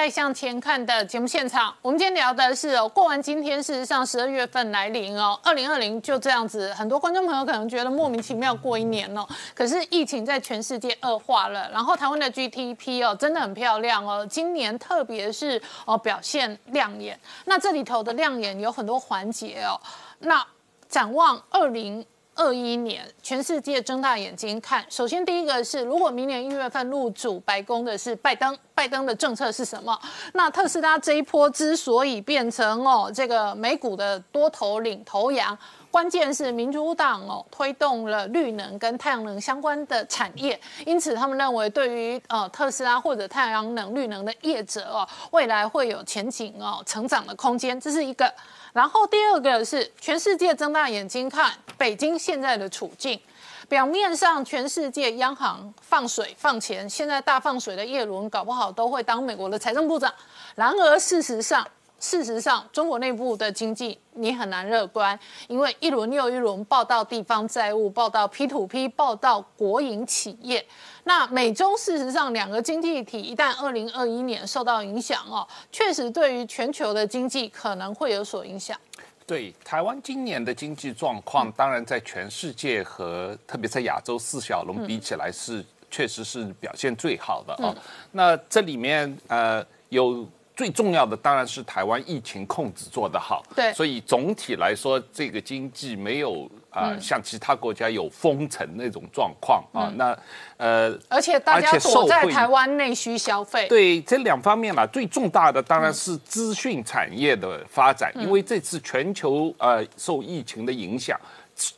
再向前看的节目现场，我们今天聊的是哦，过完今天，事实上十二月份来临哦，二零二零就这样子，很多观众朋友可能觉得莫名其妙过一年哦，可是疫情在全世界恶化了，然后台湾的 GDP 哦真的很漂亮哦，今年特别是哦表现亮眼，那这里头的亮眼有很多环节哦，那展望二零。二一年，全世界睁大眼睛看。首先，第一个是，如果明年一月份入主白宫的是拜登，拜登的政策是什么？那特斯拉这一波之所以变成哦这个美股的多头领头羊，关键是民主党哦推动了绿能跟太阳能相关的产业，因此他们认为对于呃特斯拉或者太阳能、绿能的业者哦，未来会有前景哦成长的空间，这是一个。然后第二个是全世界睁大眼睛看北京现在的处境，表面上全世界央行放水放钱，现在大放水的叶伦搞不好都会当美国的财政部长。然而事实上，事实上中国内部的经济你很难乐观，因为一轮又一轮报道地方债务，报道 P to P，报道国营企业。那美中事实上两个经济体一旦二零二一年受到影响哦，确实对于全球的经济可能会有所影响。对台湾今年的经济状况，当然在全世界和特别在亚洲四小龙比起来是确实是表现最好的啊。那这里面呃有。最重要的当然是台湾疫情控制做得好，对，所以总体来说，这个经济没有啊像其他国家有封城那种状况啊。那呃，而且大家躲在台湾内需消费，对这两方面嘛，最重大的当然是资讯产业的发展，因为这次全球呃受疫情的影响。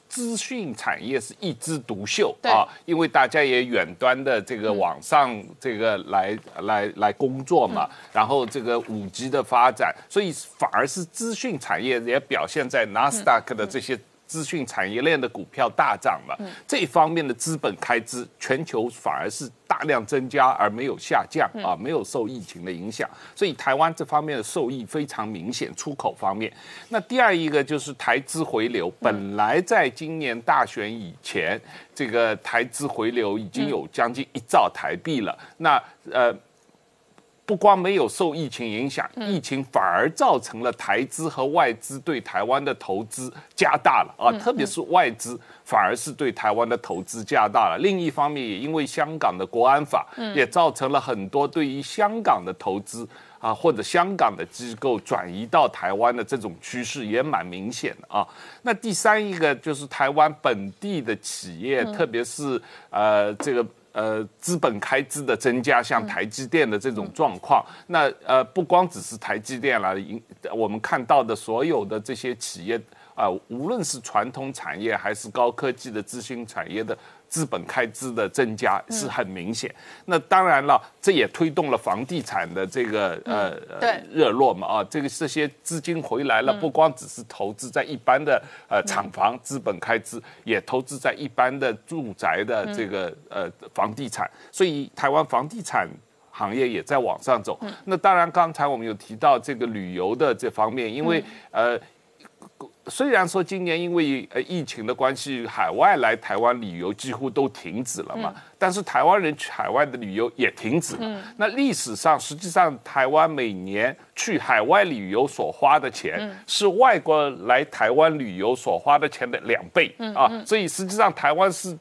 资讯产业是一枝独秀啊，因为大家也远端的这个网上这个来来来工作嘛，然后这个五 G 的发展，所以反而是资讯产业也表现在纳斯达克的这些。资讯产业链的股票大涨了，这一方面的资本开支，全球反而是大量增加而没有下降啊，没有受疫情的影响，所以台湾这方面的受益非常明显。出口方面，那第二一个就是台资回流，本来在今年大选以前，这个台资回流已经有将近一兆台币了，那呃。不光没有受疫情影响，疫情反而造成了台资和外资对台湾的投资加大了啊，特别是外资反而是对台湾的投资加大了。另一方面，也因为香港的国安法，也造成了很多对于香港的投资啊，或者香港的机构转移到台湾的这种趋势也蛮明显的啊。那第三一个就是台湾本地的企业，特别是呃这个。呃，资本开支的增加，像台积电的这种状况，那呃，不光只是台积电了，我们看到的所有的这些企业啊，无论是传统产业还是高科技的资讯产业的。资本开支的增加是很明显，那当然了，这也推动了房地产的这个呃热络嘛啊，这个这些资金回来了，不光只是投资在一般的呃厂房资本开支，也投资在一般的住宅的这个呃房地产，所以台湾房地产行业也在往上走。那当然，刚才我们有提到这个旅游的这方面，因为呃。虽然说今年因为呃疫情的关系，海外来台湾旅游几乎都停止了嘛，但是台湾人去海外的旅游也停止了。那历史上，实际上台湾每年去海外旅游所花的钱，是外国来台湾旅游所花的钱的两倍啊。所以实际上台湾是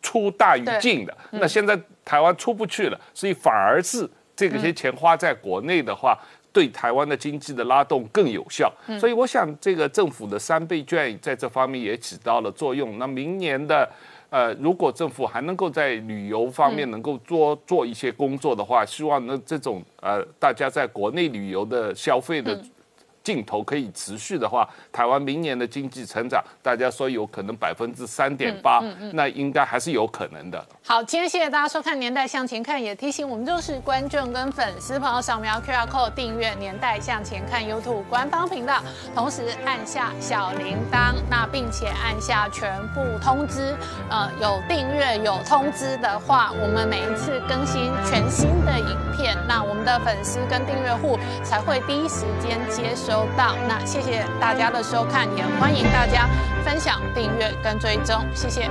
出大于进的。那现在台湾出不去了，所以反而是这个些钱花在国内的话。对台湾的经济的拉动更有效，所以我想这个政府的三倍券在这方面也起到了作用。那明年的，呃，如果政府还能够在旅游方面能够多做一些工作的话，希望呢这种呃大家在国内旅游的消费的。镜头可以持续的话，台湾明年的经济成长，大家说有可能百分之三点八，那应该还是有可能的。好，今天谢谢大家收看《年代向前看》，也提醒我们就是观众跟粉丝朋友扫描 QR code 订阅《年代向前看》YouTube 官方频道，同时按下小铃铛，那并且按下全部通知。呃，有订阅有通知的话，我们每一次更新全新的影片，那我们的粉丝跟订阅户才会第一时间接收到。那谢谢大家的收看，也欢迎大家分享、订阅跟追踪，谢谢。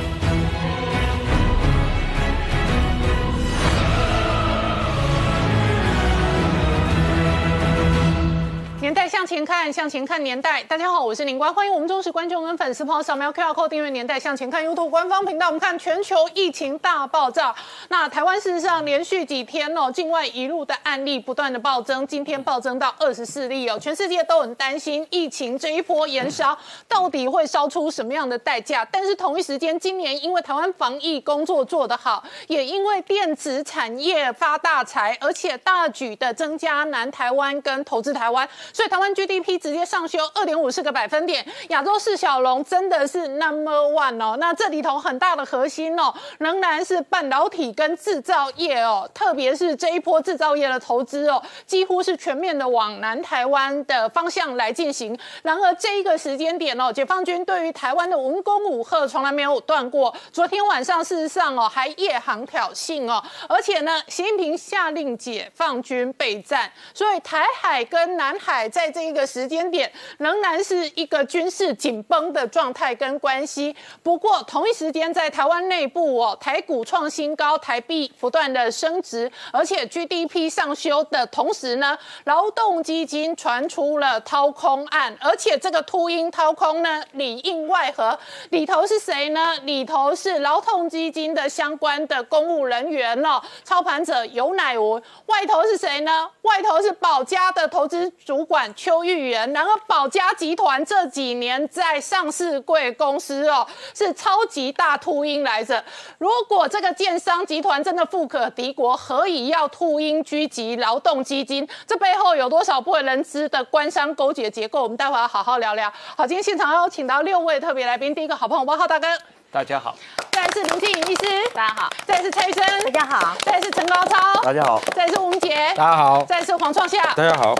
年代向前看，向前看年代。大家好，我是林官，欢迎我们忠实观众跟粉丝朋友扫描 QR code 订阅《年代向前看》YouTube 官方频道。我们看全球疫情大爆炸，那台湾事实上连续几天哦，境外一路的案例不断的暴增，今天暴增到二十四例哦，全世界都很担心疫情这一波延烧到底会烧出什么样的代价。但是同一时间，今年因为台湾防疫工作做得好，也因为电子产业发大财，而且大举的增加南台湾跟投资台湾。所以台湾 GDP 直接上修二点五四个百分点，亚洲四小龙真的是 number one 哦。那这里头很大的核心哦，仍然是半导体跟制造业哦，特别是这一波制造业的投资哦，几乎是全面的往南台湾的方向来进行。然而这一个时间点哦，解放军对于台湾的文攻武吓从来没有断过。昨天晚上事实上哦，还夜航挑衅哦，而且呢，习近平下令解放军备战，所以台海跟南海。在这一个时间点，仍然是一个军事紧绷的状态跟关系。不过，同一时间在台湾内部哦，台股创新高，台币不断的升值，而且 GDP 上修的同时呢，劳动基金传出了掏空案，而且这个秃鹰掏空呢，里应外合，里头是谁呢？里头是劳动基金的相关的公务人员哦，操盘者尤乃文，外头是谁呢？外头是保家的投资主。管邱玉元，然后保家集团这几年在上市贵公司哦，是超级大秃鹰来着。如果这个建商集团真的富可敌国，何以要秃鹰狙击劳动基金？这背后有多少不为人知的官商勾结结构？我们待会要好好聊聊。好，今天现场邀请到六位特别来宾，第一个好朋友八号大哥，大家好；再是卢庆颖医师，大家好；再是蔡医生，大家好；再是陈高超，大家好；再是吴杰，大家好；再是黄创夏，大家好。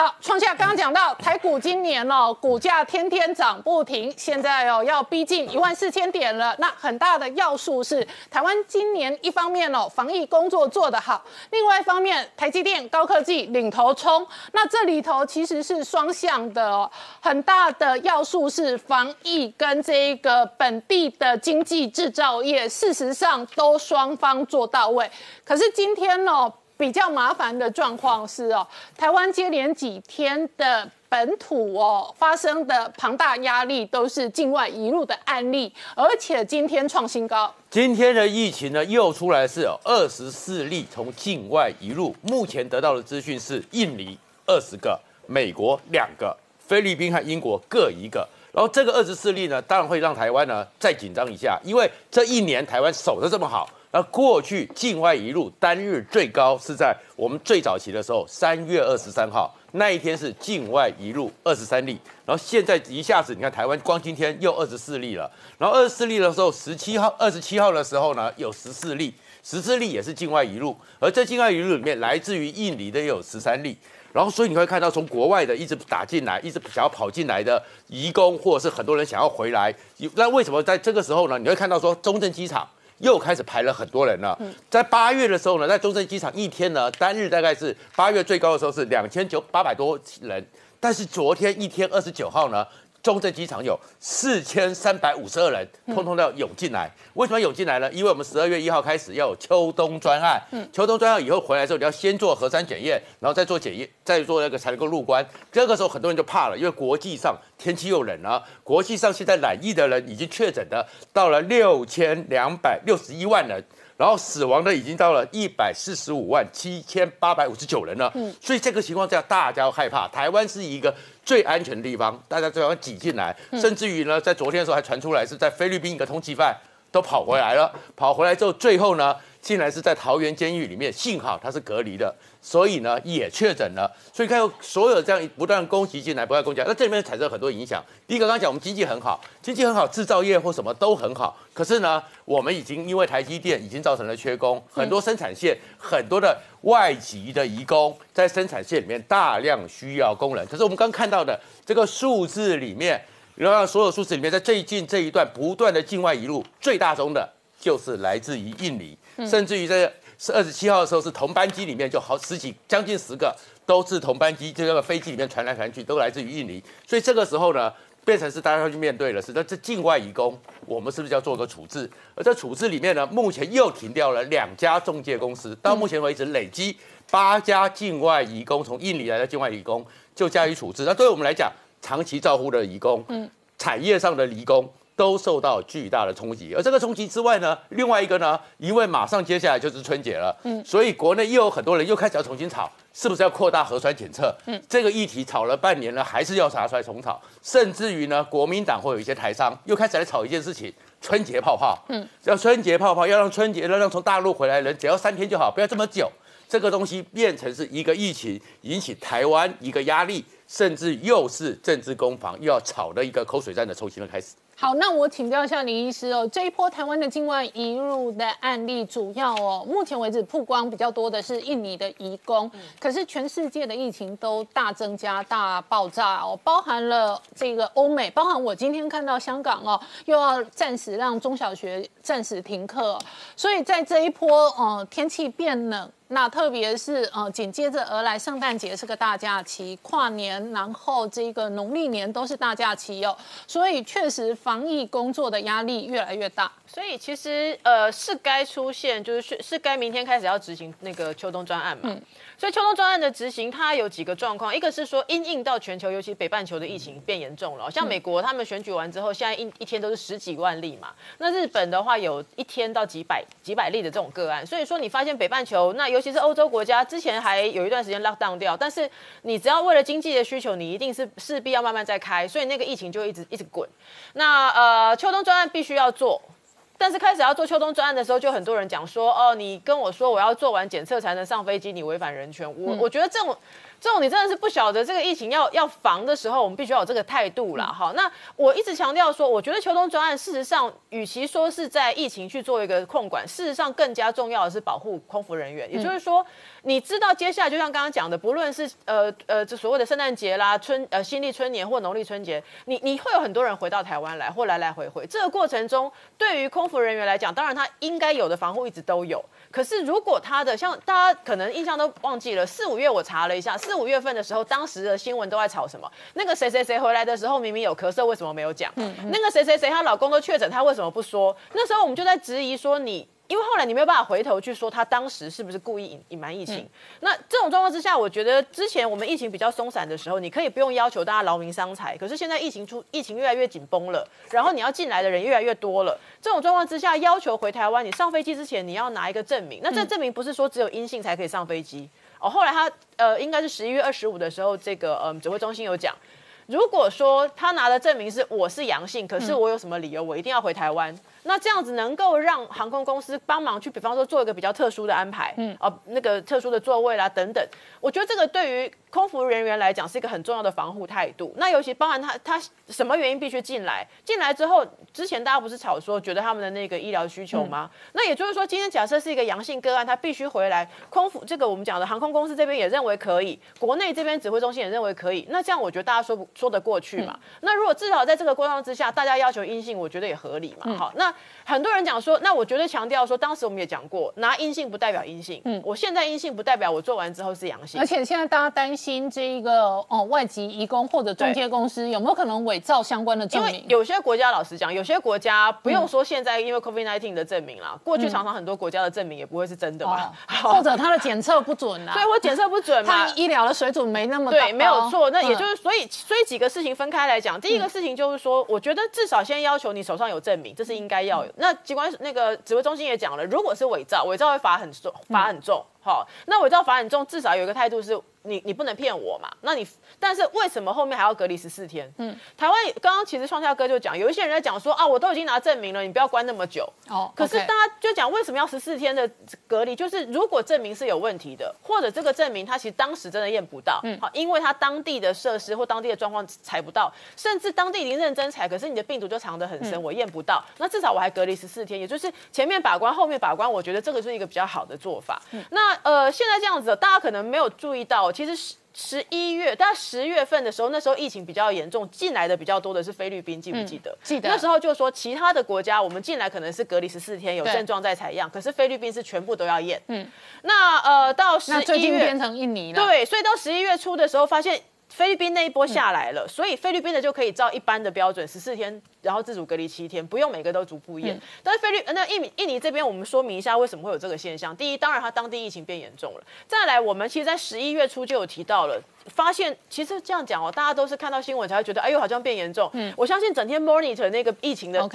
好，创下刚刚讲到台股今年哦，股价天天涨不停，现在哦要逼近一万四千点了。那很大的要素是台湾今年一方面哦防疫工作做得好，另外一方面台积电高科技领头冲。那这里头其实是双向的哦，很大的要素是防疫跟这一个本地的经济制造业，事实上都双方做到位。可是今天哦。比较麻烦的状况是哦，台湾接连几天的本土哦发生的庞大压力都是境外移入的案例，而且今天创新高。今天的疫情呢又出来是有二十四例从境外移入，目前得到的资讯是印尼二十个，美国两个，菲律宾和英国各一个。然后这个二十四例呢，当然会让台湾呢再紧张一下，因为这一年台湾守得这么好。而过去境外一路单日最高是在我们最早期的时候，三月二十三号那一天是境外一路二十三例，然后现在一下子你看台湾光今天又二十四例了，然后二十四例的时候，十七号、二十七号的时候呢有十四例，十四例也是境外一路，而这境外一路里面来自于印尼的又有十三例，然后所以你会看到从国外的一直打进来，一直想要跑进来的移工，或者是很多人想要回来，那为什么在这个时候呢？你会看到说中正机场。又开始排了很多人了。在八月的时候呢，在中正机场一天呢，单日大概是八月最高的时候是两千九八百多人，但是昨天一天二十九号呢，中正机场有四千三百五十二人，通通都要涌进来。为什么涌进来呢？因为我们十二月一号开始要有秋冬专案，秋冬专案以后回来之后，你要先做核酸检验，然后再做检验，再做那个才能够入关。这个时候很多人就怕了，因为国际上天气又冷了，国际上现在染疫的人已经确诊的到了六千两百六十一万人。然后死亡的已经到了一百四十五万七千八百五十九人了，嗯，所以这个情况下大家害怕，台湾是一个最安全的地方，大家最好挤进来，甚至于呢，在昨天的时候还传出来是在菲律宾一个通缉犯都跑回来了，跑回来之后，最后呢，竟然是在桃园监狱里面，幸好他是隔离的。所以呢，也确诊了。所以看所有这样不断攻击进来，不断攻击，那这里面产生很多影响。第一个，刚刚讲我们经济很好，经济很好，制造业或什么都很好。可是呢，我们已经因为台积电已经造成了缺工，很多生产线很多的外籍的移工在生产线里面大量需要工人。可是我们刚看到的这个数字里面，然后所有数字里面，在最近这一段不断的境外移入，最大宗的就是来自于印尼，甚至于在。是二十七号的时候，是同班机里面就好十几，将近十个都是同班机，就那个飞机里面传来传去，都来自于印尼。所以这个时候呢，变成是大家要去面对了，是那这境外移工，我们是不是要做个处置？而在处置里面呢，目前又停掉了两家中介公司，到目前为止累积八家境外移工从印尼来的境外移工就加以处置。那对于我们来讲，长期照护的移工，嗯，产业上的移工。都受到巨大的冲击，而这个冲击之外呢，另外一个呢，因为马上接下来就是春节了，嗯，所以国内又有很多人又开始要重新炒，是不是要扩大核酸检测？嗯，这个议题炒了半年了，还是要拿出来重炒，甚至于呢，国民党或有一些台商又开始来炒一件事情，春节泡泡，嗯，要春节泡泡，要让春节要让从大陆回来的人只要三天就好，不要这么久，这个东西变成是一个疫情引起台湾一个压力，甚至又是政治攻防又要炒的一个口水战的重新的开始。好，那我请教一下林医师哦，这一波台湾的境外移入的案例，主要哦，目前为止曝光比较多的是印尼的移工，可是全世界的疫情都大增加、大爆炸哦，包含了这个欧美，包含我今天看到香港哦，又要暂时让中小学暂时停课，所以在这一波哦，天气变冷。那特别是呃，紧接着而来，圣诞节是个大假期，跨年，然后这个农历年都是大假期哦，所以确实防疫工作的压力越来越大。所以其实呃是该出现，就是是是该明天开始要执行那个秋冬专案嘛。所以秋冬专案的执行，它有几个状况，一个是说因应到全球，尤其北半球的疫情变严重了，像美国他们选举完之后，现在一一天都是十几万例嘛。那日本的话，有一天到几百几百例的这种个案。所以说你发现北半球，那尤其是欧洲国家，之前还有一段时间 lock down 掉，但是你只要为了经济的需求，你一定是势必要慢慢再开，所以那个疫情就一直一直滚。那呃秋冬专案必须要做。但是开始要做秋冬专案的时候，就很多人讲说，哦，你跟我说我要做完检测才能上飞机，你违反人权。我我觉得这种。这种你真的是不晓得这个疫情要要防的时候，我们必须要有这个态度啦哈。那我一直强调说，我觉得秋冬专案事实上，与其说是在疫情去做一个控管，事实上更加重要的是保护空服人员。也就是说，你知道接下来就像刚刚讲的，不论是呃呃这所谓的圣诞节啦、春呃新历春年或农历春节，你你会有很多人回到台湾来或来来回回。这个过程中，对于空服人员来讲，当然他应该有的防护一直都有。可是，如果他的像大家可能印象都忘记了，四五月我查了一下，四五月份的时候，当时的新闻都在吵什么？那个谁谁谁回来的时候明明有咳嗽，为什么没有讲？嗯那个谁谁谁她老公都确诊，她为什么不说？那时候我们就在质疑说你。因为后来你没有办法回头去说他当时是不是故意隐隐瞒疫情。那这种状况之下，我觉得之前我们疫情比较松散的时候，你可以不用要求大家劳民伤财。可是现在疫情出疫情越来越紧绷了，然后你要进来的人越来越多了。这种状况之下，要求回台湾，你上飞机之前你要拿一个证明。那这证明不是说只有阴性才可以上飞机哦。后来他呃，应该是十一月二十五的时候，这个嗯指挥中心有讲，如果说他拿的证明是我是阳性，可是我有什么理由我一定要回台湾？那这样子能够让航空公司帮忙去，比方说做一个比较特殊的安排，嗯，哦，那个特殊的座位啦等等，我觉得这个对于。空服人员来讲是一个很重要的防护态度，那尤其包含他他什么原因必须进来？进来之后，之前大家不是吵说觉得他们的那个医疗需求吗？那也就是说，今天假设是一个阳性个案，他必须回来，空服这个我们讲的航空公司这边也认为可以，国内这边指挥中心也认为可以，那这样我觉得大家说不说得过去嘛。那如果至少在这个过程之下，大家要求阴性，我觉得也合理嘛。好，那很多人讲说，那我绝对强调说，当时我们也讲过，拿阴性不代表阴性，嗯，我现在阴性不代表我做完之后是阳性而。且现在大家担心这一个哦外籍移工或者中介公司有没有可能伪造相关的证明因为？有些国家，老实讲，有些国家不用说现在因为 COVID-19 的证明啦，过去常常很多国家的证明也不会是真的嘛哦，，或者他的检测不准啊，所以我检测不准嘛他。医疗的水准没那么高对，没有错。那也嗯就是，所以，所以几个事情分开来讲。第一个事情就是说，我觉得至少先要求你手上有证明，这是应该要有。那机关那个指挥中心也讲了，如果是伪造，伪造会罚很重，罚很重。好，那伪造法很重，至少有一个态度是你你不能骗我嘛。那你但是为什么后面还要隔离十四天？嗯，台湾刚刚其实创下哥就讲，有一些人在讲说啊，我都已经拿证明了，你不要关那么久。哦可是大家就讲为什么要十四天的隔离？就是如果证明是有问题的，或者这个证明他其实当时真的验不到，嗯，好，因为他当地的设施或当地的状况采不到，甚至当地已经认真采，可是你的病毒就藏得很深，我验不到，那至少我还隔离十四天，也就是前面把关，后面把关，我觉得这个是一个比较好的做法。嗯那呃，现在这样子，大家可能没有注意到，其实是。十一月，大概十月份的时候，那时候疫情比较严重，进来的比较多的是菲律宾，记不记得？记得那时候就说其他的国家，我们进来可能是隔离十四天，有症状再采样，可是菲律宾是全部都要验。嗯，那呃到十一月近变成印尼了，对，所以到十一月初的时候，发现菲律宾那一波下来了，所以菲律宾的就可以照一般的标准，十四天，然后自主隔离七天，不用每个都逐步验。但是菲律呃那印尼印尼这边，我们说明一下为什么会有这个现象。第一，当然它当地疫情变严重了。再来，我们其实，在十一月初就有提到了。发现其实这样讲哦，大家都是看到新闻才会觉得，哎呦，好像变严重。我相信整天 monitor 那个疫情的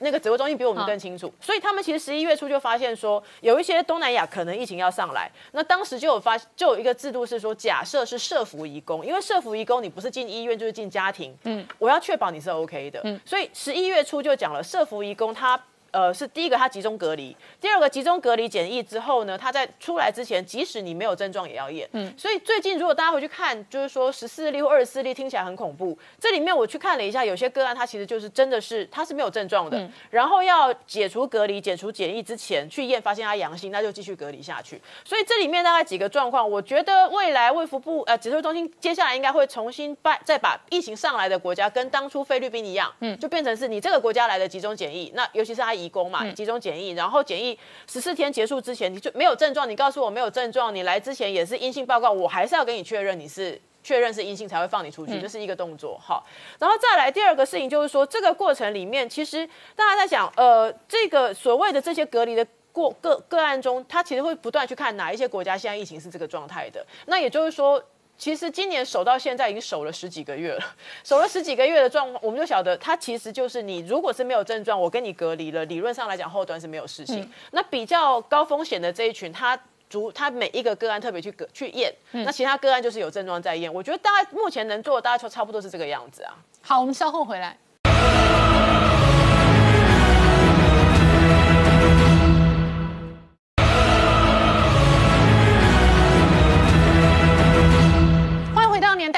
那个指挥中心比我们更清楚，所以他们其实十一月初就发现说，有一些东南亚可能疫情要上来，那当时就有发就有一个制度是说，假设是社服移工，因为社服移工你不是进医院就是进家庭，嗯，我要确保你是 OK 的，嗯，所以十一月初就讲了，社服移工他。呃，是第一个，他集中隔离；第二个，集中隔离检疫之后呢，他在出来之前，即使你没有症状也要验。嗯，所以最近如果大家回去看，就是说十四例或二十四例听起来很恐怖，这里面我去看了一下，有些个案他其实就是真的是他是没有症状的，然后要解除隔离、解除检疫之前去验，发现他阳性，那就继续隔离下去。所以这里面大概几个状况，我觉得未来卫福部呃指挥中心接下来应该会重新把再把疫情上来的国家跟当初菲律宾一样，嗯，就变成是你这个国家来的集中检疫，那尤其是他移工嘛，集中检疫，然后检疫十四天结束之前，你就没有症状，你告诉我没有症状，你来之前也是阴性报告，我还是要给你确认你是。确认是阴性才会放你出去，这是一个动作。好，然后再来第二个事情就是说，这个过程里面，其实大家在想，呃，这个所谓的这些隔离的过个个案中，他其实会不断去看哪一些国家现在疫情是这个状态的。那也就是说。其实今年守到现在已经守了十几个月了，守了十几个月的状况，我们就晓得它其实就是你如果是没有症状，我跟你隔离了，理论上来讲后端是没有事情。那比较高风险的这一群，他逐他每一个个案特别去隔去验，那其他个案就是有症状在验。我觉得大概目前能做的，大概就差不多是这个样子啊。好，我们稍后回来。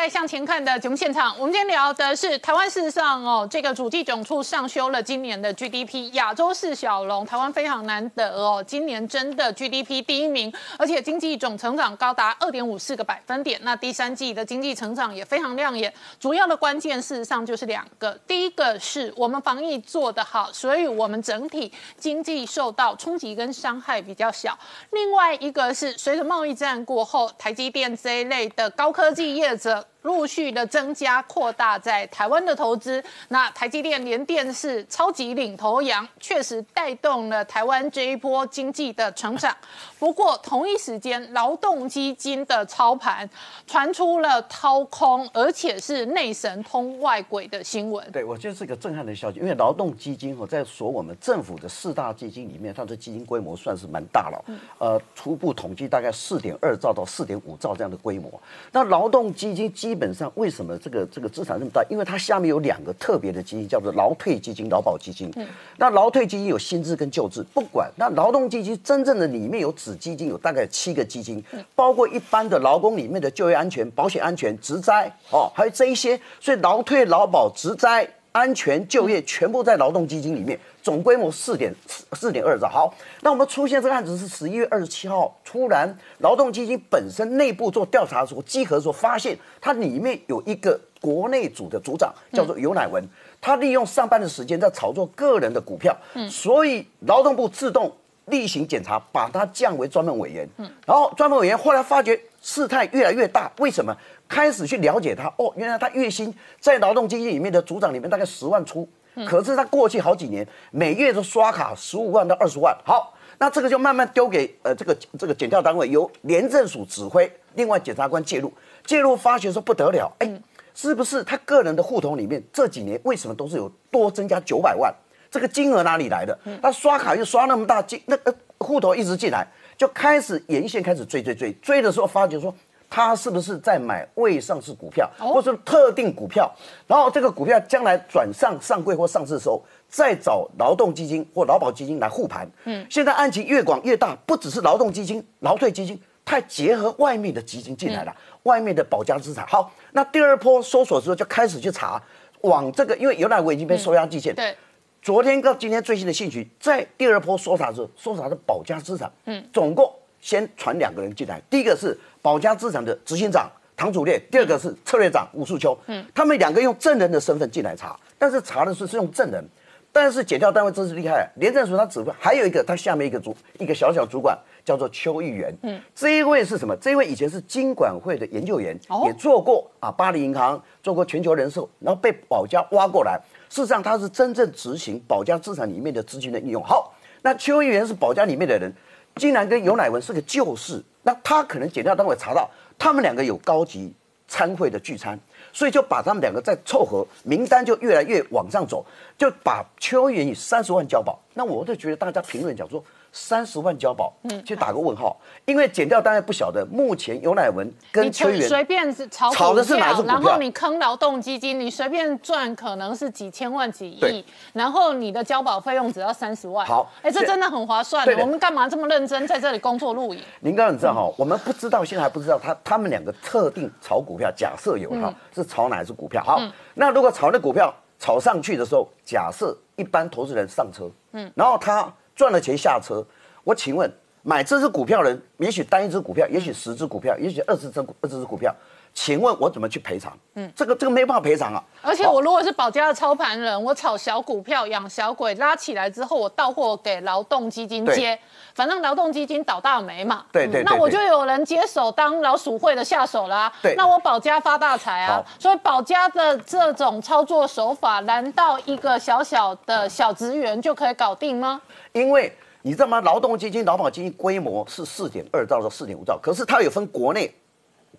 向前看的节目现场。我们今天聊的是台湾事实上哦，这个主计总处上修了今年的 GDP，亚洲四小龙，台湾非常难得哦，今年真的 GDP 第一名，而且经济总成长高达二点五四个百分点。那第三季的经济成长也非常亮眼，主要的关键事实上就是两个，第一个是我们防疫做得好，所以我们整体经济受到冲击跟伤害比较小。另外一个是随着贸易战过后，台积电这一类的高科技业者。陆续的增加扩大在台湾的投资，那台积电联电是超级领头羊，确实带动了台湾这一波经济的成长。不过同一时间，劳动基金的操盘传出了掏空，而且是内神通外鬼的新闻。对，我觉得是个震撼的消息，因为劳动基金哦，在所我们政府的四大基金里面，它的基金规模算是蛮大了，呃，初步统计大概四点二兆到四点五兆这样的规模。那劳动基金基本上为什么这个这个资产那么大？因为它下面有两个特别的基金，叫做劳退基金、劳保基金。那劳退基金有新制跟旧制，不管。那劳动基金真正的里面有子基金，有大概七个基金，包括一般的劳工里面的就业安全、保险安全、职灾哦，还有这一些，所以劳退、劳保、职灾。安全就业全部在劳动基金里面，总规模四点四点二兆。好，那我们出现这个案子是十一月二十七号，突然劳动基金本身内部做调查的时候，稽核的时候发现它里面有一个国内组的组长，叫做尤乃文，他利用上班的时间在炒作个人的股票，所以劳动部自动例行检查，把他降为专门委员。然后专门委员后来发觉事态越来越大，为什么？开始去了解他，哦，原来他月薪在劳动基金里面的组长里面大概十万出，可是他过去好几年每月都刷卡十五万到二十万，好。那这个就慢慢丢给呃这个这个检调单位，由廉政署指挥，另外检察官介入，介入发觉说不得了，哎，是不是他个人的户头里面这几年为什么都是有多增加九百万？这个金额哪里来的？他刷卡又刷那么大金，那个户头一直进来，就开始沿线开始追追追，追的时候发觉说他是不是在买未上市股票，或是特定股票，然后这个股票将来转上上柜或上市的时候。再找劳动基金或劳保基金来护盘。嗯，现在案情越广越大，不只是劳动基金、劳退基金，它结合外面的基金进来了，外面的保家资产。好，那第二波搜索的时候就开始去查，往这个，因为原来我已经被收押季限。对，昨天到今天最新的信息，在第二波搜查的时候，搜查的保家资产，嗯，总共先传两个人进来，第一个是保家资产的执行长唐祖烈，第二个是策略长吴树秋。嗯，他们两个用证人的身份进来查，但是查的是是用证人。但是检调单位真是厉害，廉政署他指挥，还有一个他下面一个主一个小小主管叫做邱议员，嗯，这一位是什么？这一位以前是金管会的研究员，也做过啊巴黎银行，做过全球人寿，然后被保家挖过来。事实上他是真正执行保家资产里面的资金的应用。好，那邱议员是保家里面的人，竟然跟尤乃文是个旧事，那他可能检调单位查到他们两个有高级参会的聚餐。所以就把他们两个再凑合，名单就越来越往上走，就把邱元以三十万交保。那我就觉得大家评论讲说。三十万交保，嗯，去打个问号，因为减掉当然不晓得。目前尤乃文跟崔元随便炒炒的是哪只股票？然后你坑劳动基金，你随便赚可能是几千万、几亿，然后你的交保费用只要三十万。好，哎，这真的很划算。我们干嘛这么认真在这里工作录影？您刚刚你知道哈，我们不知道，现在还不知道他他们两个特定炒股票，假设有哈是炒哪只股票？好，那如果炒那股票炒上去的时候，假设一般投资人上车，嗯，然后他赚了钱下车。我请问，买这只股票人，也许单一只股票，也许十只股票，也许二十只二十只股票，请问我怎么去赔偿？嗯，这个这个没办法赔偿啊。而且我如果是保家的操盘人，我炒小股票养小鬼，拉起来之后我到货给劳动基金接，反正劳动基金倒大霉嘛。对对。那我就有人接手当老鼠会的下手啦。对。那我保家发大财啊。所以保家的这种操作手法，难道一个小小的小职员就可以搞定吗？因为。你知道吗？劳动基金、劳保基金规模是四点二兆到四点五兆，可是它有分国内、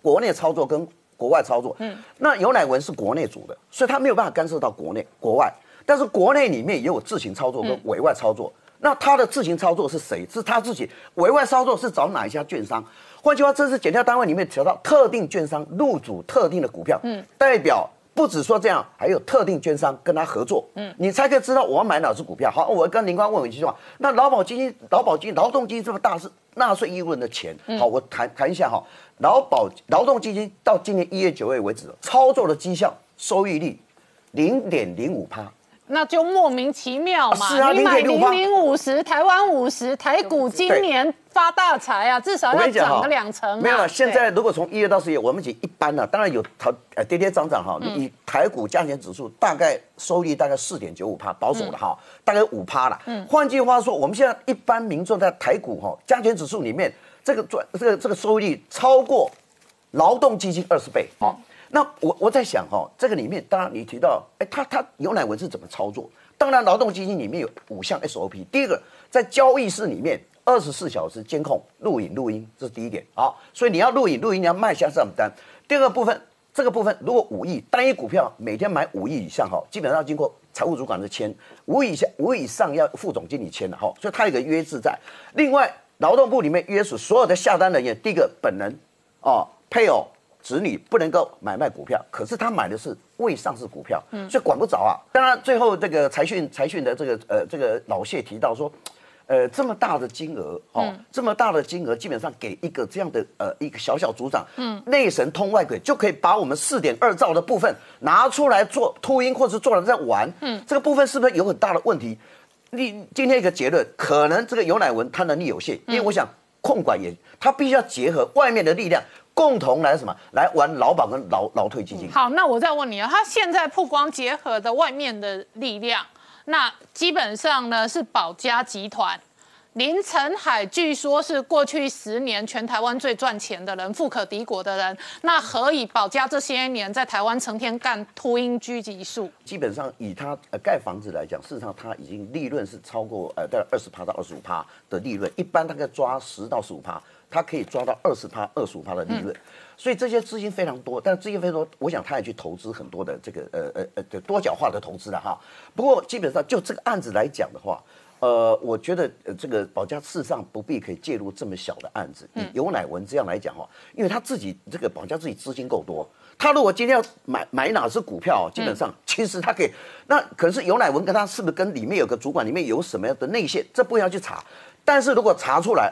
国内操作跟国外操作。嗯，那尤乃文是国内组的，所以他没有办法干涉到国内、国外。但是国内里面也有自行操作跟委外操作。那他的自行操作是谁？是他自己。委外操作是找哪一家券商？换句话，这是检调单位里面提到特定券商入主特定的股票，嗯，代表。不止说这样，还有特定券商跟他合作，嗯，你才可以知道我要买哪只股票。好，我跟林光问一句话：那劳保基金、劳保基金、劳动基金这么大是纳税义务人的钱，好，我谈谈一下哈。劳保劳动基金到今年一月九月为止，操作的绩效收益率零点零五趴。那就莫名其妙嘛！你买零零五十，台湾五十，台股今年发大财啊，至少要涨个两成。没有了，现在如果从一月到十月，我们讲一般呢，当然有它呃跌跌涨涨哈。以台股加权指数大概收益大概四点九五帕，保守的哈，大概五趴了。嗯，换句话说，我们现在一般民众在台股哈加权指数里面，这个赚这个这个收益率超过劳动基金二十倍啊。那我我在想哈，这个里面当然你提到，哎，他他牛奶文是怎么操作？当然，劳动基金里面有五项 SOP。第一个，在交易室里面二十四小时监控录影录音，这是第一点。好，所以你要录影录音，你要卖下账单。第二个部分，这个部分如果五亿单一股票每天买五亿以上哈，基本上要经过财务主管的签，五以下五以上要副总经理签的哈，所以他有个约制在。另外，劳动部里面约束所有的下单人员，第一个本人哦，配偶。子女不能够买卖股票，可是他买的是未上市股票，嗯所以管不着啊。当然，最后这个财讯财讯的这个呃这个老谢提到说，呃这么大的金额哦，这么大的金额，基本上给一个这样的呃一个小小组长，嗯，内神通外鬼，就可以把我们四点二兆的部分拿出来做秃鹰，或者是做了在玩，嗯，这个部分是不是有很大的问题？你今天一个结论，可能这个尤乃文他能力有限，因为我想控管也，他必须要结合外面的力量。共同来什么来玩劳保跟劳劳退基金。好，那我再问你啊，他现在曝光结合的外面的力量，那基本上呢是保家集团。林承海据说是过去十年全台湾最赚钱的人，富可敌国的人。那何以保家这些年在台湾成天干秃鹰狙击术？基本上以他呃盖房子来讲，事实上他已经利润是超过呃大概二十趴到二十五趴的利润，一般大概抓十到十五趴，他可以抓到二十趴、二十五趴的利润。所以这些资金非常多，但是资金非常多，我想他也去投资很多的这个呃呃呃的多角化的投资了哈。不过基本上就这个案子来讲的话。呃，我觉得呃，这个保家事实上不必可以介入这么小的案子。以尤乃文这样来讲哈，因为他自己这个保家自己资金够多，他如果今天要买买哪只股票，基本上其实他可以，那可是尤乃文跟他是不是跟里面有个主管，里面有什么样的内线，这不要去查。但是如果查出来，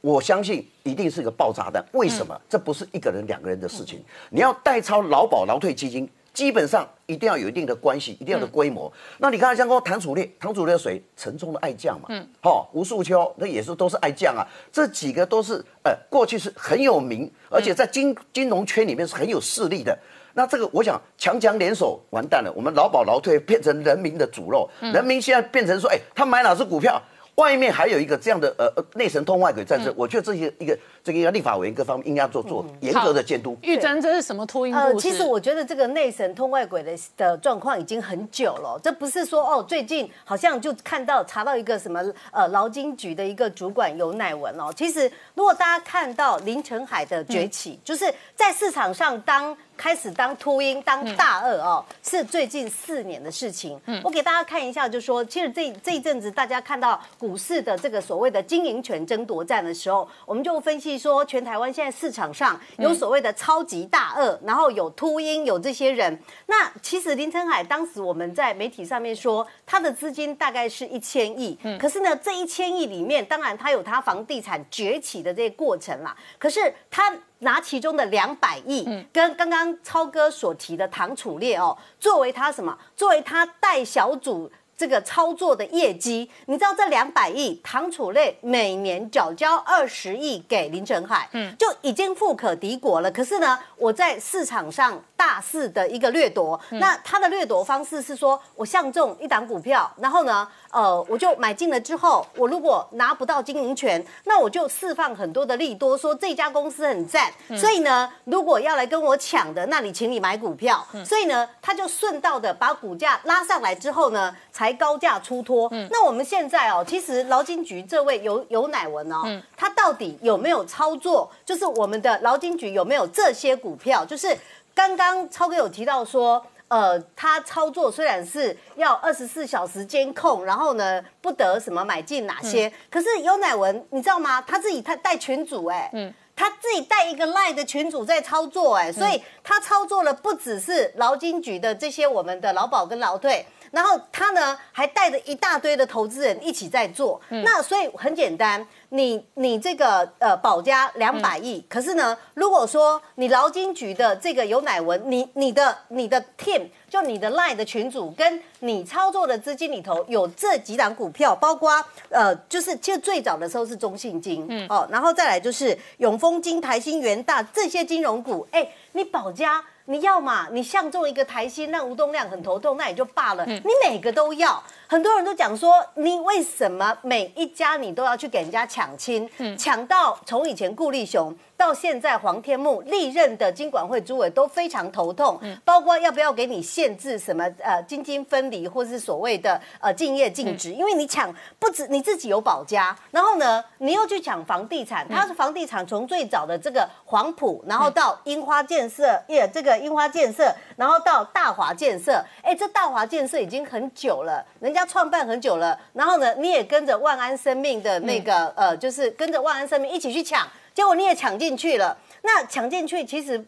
我相信一定是个爆炸弹。为什么？这不是一个人两个人的事情，你要代抄劳保劳退基金。基本上一定要有一定的关系，一定要的规模。那你看像说唐楚烈，唐楚烈的水，陈冲的爱将嘛，嗯，好，吴树秋那也是都是爱将啊。这几个都是呃，过去是很有名，而且在金金融圈里面是很有势力的。那这个我想强强联手，完蛋了，我们劳保劳退变成人民的主肉，人民现在变成说，哎，他买哪只股票？外面还有一个这样的呃呃内神通外鬼在这，我觉得这些一个这个要立法委员各方面应该做做严格的监督。玉珍，这是什么秃鹰故事？其实我觉得这个内神通外鬼的的状况已经很久了，这不是说哦最近好像就看到查到一个什么呃劳金局的一个主管有乃文哦。其实如果大家看到林承海的崛起，就是在市场上当。开始当秃鹰当大鳄哦，是最近四年的事情。嗯，我给大家看一下，就说其实这这一阵子大家看到股市的这个所谓的经营权争夺战的时候，我们就分析说，全台湾现在市场上有所谓的超级大鳄，然后有秃鹰，有这些人。那其实林承海当时我们在媒体上面说，他的资金大概是一千亿。嗯，可是呢，这一千亿里面，当然他有他房地产崛起的这些过程啦。可是他。拿其中的两百亿，跟刚刚超哥所提的唐楚烈哦，作为他什么？作为他带小组这个操作的业绩，你知道这两百亿，唐楚烈每年缴交二十亿给林承海，嗯，就已经富可敌国了。可是呢，我在市场上大肆的一个掠夺，那他的掠夺方式是说，我相中一档股票，然后呢？呃，我就买进了之后，我如果拿不到经营权，那我就释放很多的利多，说这家公司很赞。所以呢，如果要来跟我抢的，那你请你买股票。所以呢，他就顺道的把股价拉上来之后呢，才高价出脱。那我们现在哦，其实劳金局这位有有乃文哦，他到底有没有操作？就是我们的劳金局有没有这些股票？就是刚刚超哥有提到说。呃，他操作虽然是要二十四小时监控，然后呢不得什么买进哪些，可是尤乃文你知道吗？他自己他带群主哎，嗯，他自己带一个赖的群主在操作哎，所以他操作了不只是劳金局的这些我们的劳保跟劳退。然后他呢，还带着一大堆的投资人一起在做。那所以很简单，你你这个呃保家两百亿，可是呢，如果说你劳金局的这个有乃文，你你的你的 team 就你的 line 的群主，跟你操作的资金里头有这几档股票，包括呃，就是其实最早的时候是中信金，嗯哦，然后再来就是永丰金、台新、元大这些金融股，哎，你保家。你要嘛？你相中一个台新，让吴东亮很头痛，那也就罢了。你每个都要，很多人都讲说，你为什么每一家你都要去给人家抢亲？抢到从以前顾立雄。到现在，黄天木历任的金管会主委都非常头痛，包括要不要给你限制什么呃金金分离，或是所谓的呃敬业禁止，因为你抢不止你自己有保家，然后呢，你又去抢房地产，它是房地产从最早的这个黄埔，然后到樱花建设业这个樱花建设，然后到大华建设，哎，这大华建设已经很久了，人家创办很久了，然后呢，你也跟着万安生命的那个呃，就是跟着万安生命一起去抢。结果你也抢进去了，那抢进去其实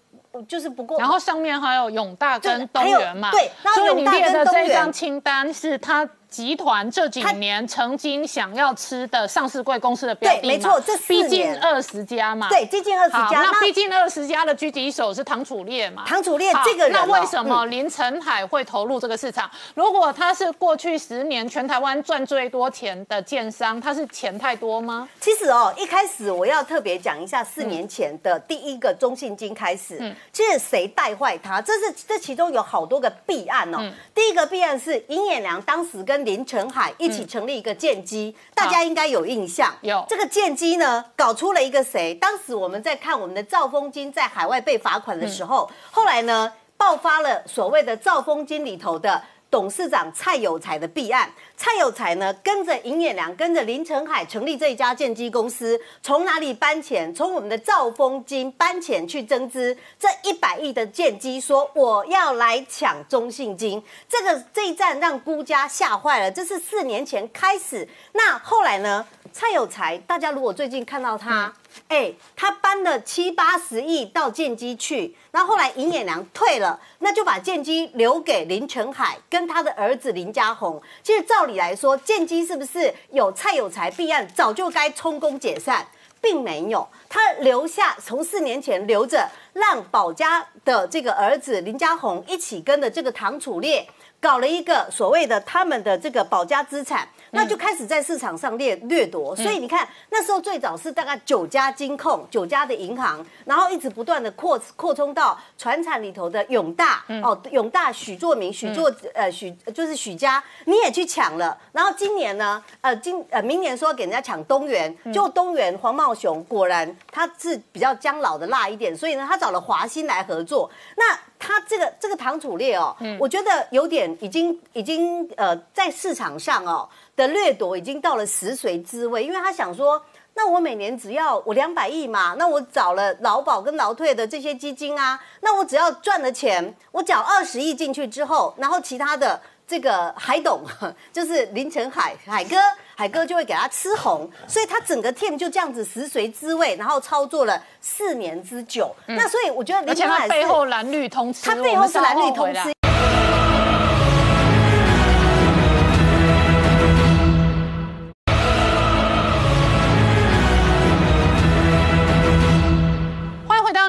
就是不过。然后上面还有永大跟东元嘛，对，所以你列的这张清单是他集团这几年曾经想要吃的上市贵公司的标的对没错这四逼近年二十家嘛。对，接近二十好，家。那逼近二十家的狙击手是唐楚烈嘛？唐楚烈这个人哦那为什么林承海会投入这个市场？如果他是过去十年全台湾赚最多钱的建商，他是钱太多吗？其实哦，一开始我要特别讲一下四年前的第一个中信金开始，嗯其实谁带坏他？这是这其中有好多个弊案哦。嗯第一个弊案是尹衍良当时跟林承海一起成立一个剑机，大家应该有印象。有这个剑机呢，搞出了一个谁？当时我们在看我们的赵风金在海外被罚款的时候，后来呢爆发了所谓的赵风金里头的。董事长蔡有才的弊案，蔡有才呢跟着尹衍良、跟着林承海成立这一家建机公司，从哪里搬钱？从我们的兆丰金搬钱去增资这一百亿的建机，说我要来抢中信金，这个这一战让孤家吓坏了。这是四年前开始，那后来呢？蔡有才，大家如果最近看到他，哎、他搬了七八十亿到建机去，然后后来尹衍良退了，那就把建机留给林承海跟他的儿子林家宏。其实照理来说，建机是不是有蔡有才弊案，早就该充公解散？并没有，他留下从四年前留着，让保家的这个儿子林家宏一起跟着这个唐楚烈搞了一个所谓的他们的这个保家资产，那就开始在市场上掠掠夺。所以你看，那时候最早是大概九家金控、九家的银行，然后一直不断的扩扩充到船产里头的永大哦，永大许作明、许作呃许就是许家，你也去抢了。然后今年呢，呃今呃明年说给人家抢东元，就东元黄茂雄果然他是比较将老的辣一点，所以呢他找了华兴来合作。那他这个这个唐楚烈哦，我觉得有点已经已经呃在市场上哦的掠夺已经到了食髓知味，因为他想说。那我每年只要我两百亿嘛，那我找了劳保跟劳退的这些基金啊，那我只要赚了钱，我缴二十亿进去之后，然后其他的这个海董 就是林承海海哥，海哥就会给他吃红，所以他整个 team 就这样子食髓知味，然后操作了四年之久。那所以我觉得而且他背后蓝绿通吃，他背后是蓝绿通吃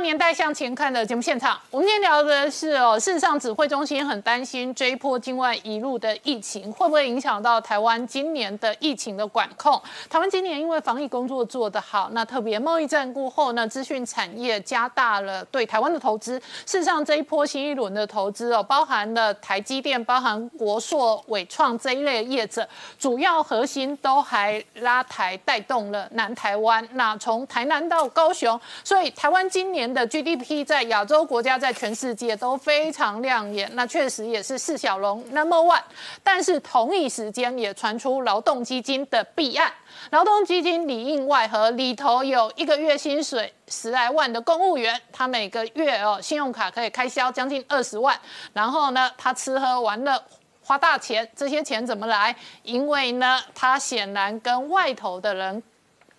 年代向前看的节目现场。我们今天聊的是哦，事实上指挥中心很担心这一波境外一路的疫情会不会影响到台湾今年的疫情的管控。台湾今年因为防疫工作做得好，那特别贸易战过后呢，资讯产业加大了对台湾的投资。事实上这一波新一轮的投资哦，包含了台积电、包含国硕、伟创这一类业者，主要核心都还拉台带动了南台湾。那从台南到高雄，所以台湾今年的 GDP 在亚洲国家、在全世界都非常亮眼。那确实也是四小龙 Number One。但是同一时间也传出劳动基金的弊案，劳动基金里应外合，里头有一个月薪水十来万的公务员，他每个月哦信用卡可以开销将近二十万，然后呢他吃喝玩乐。花大钱，这些钱怎么来？因为呢，他显然跟外头的人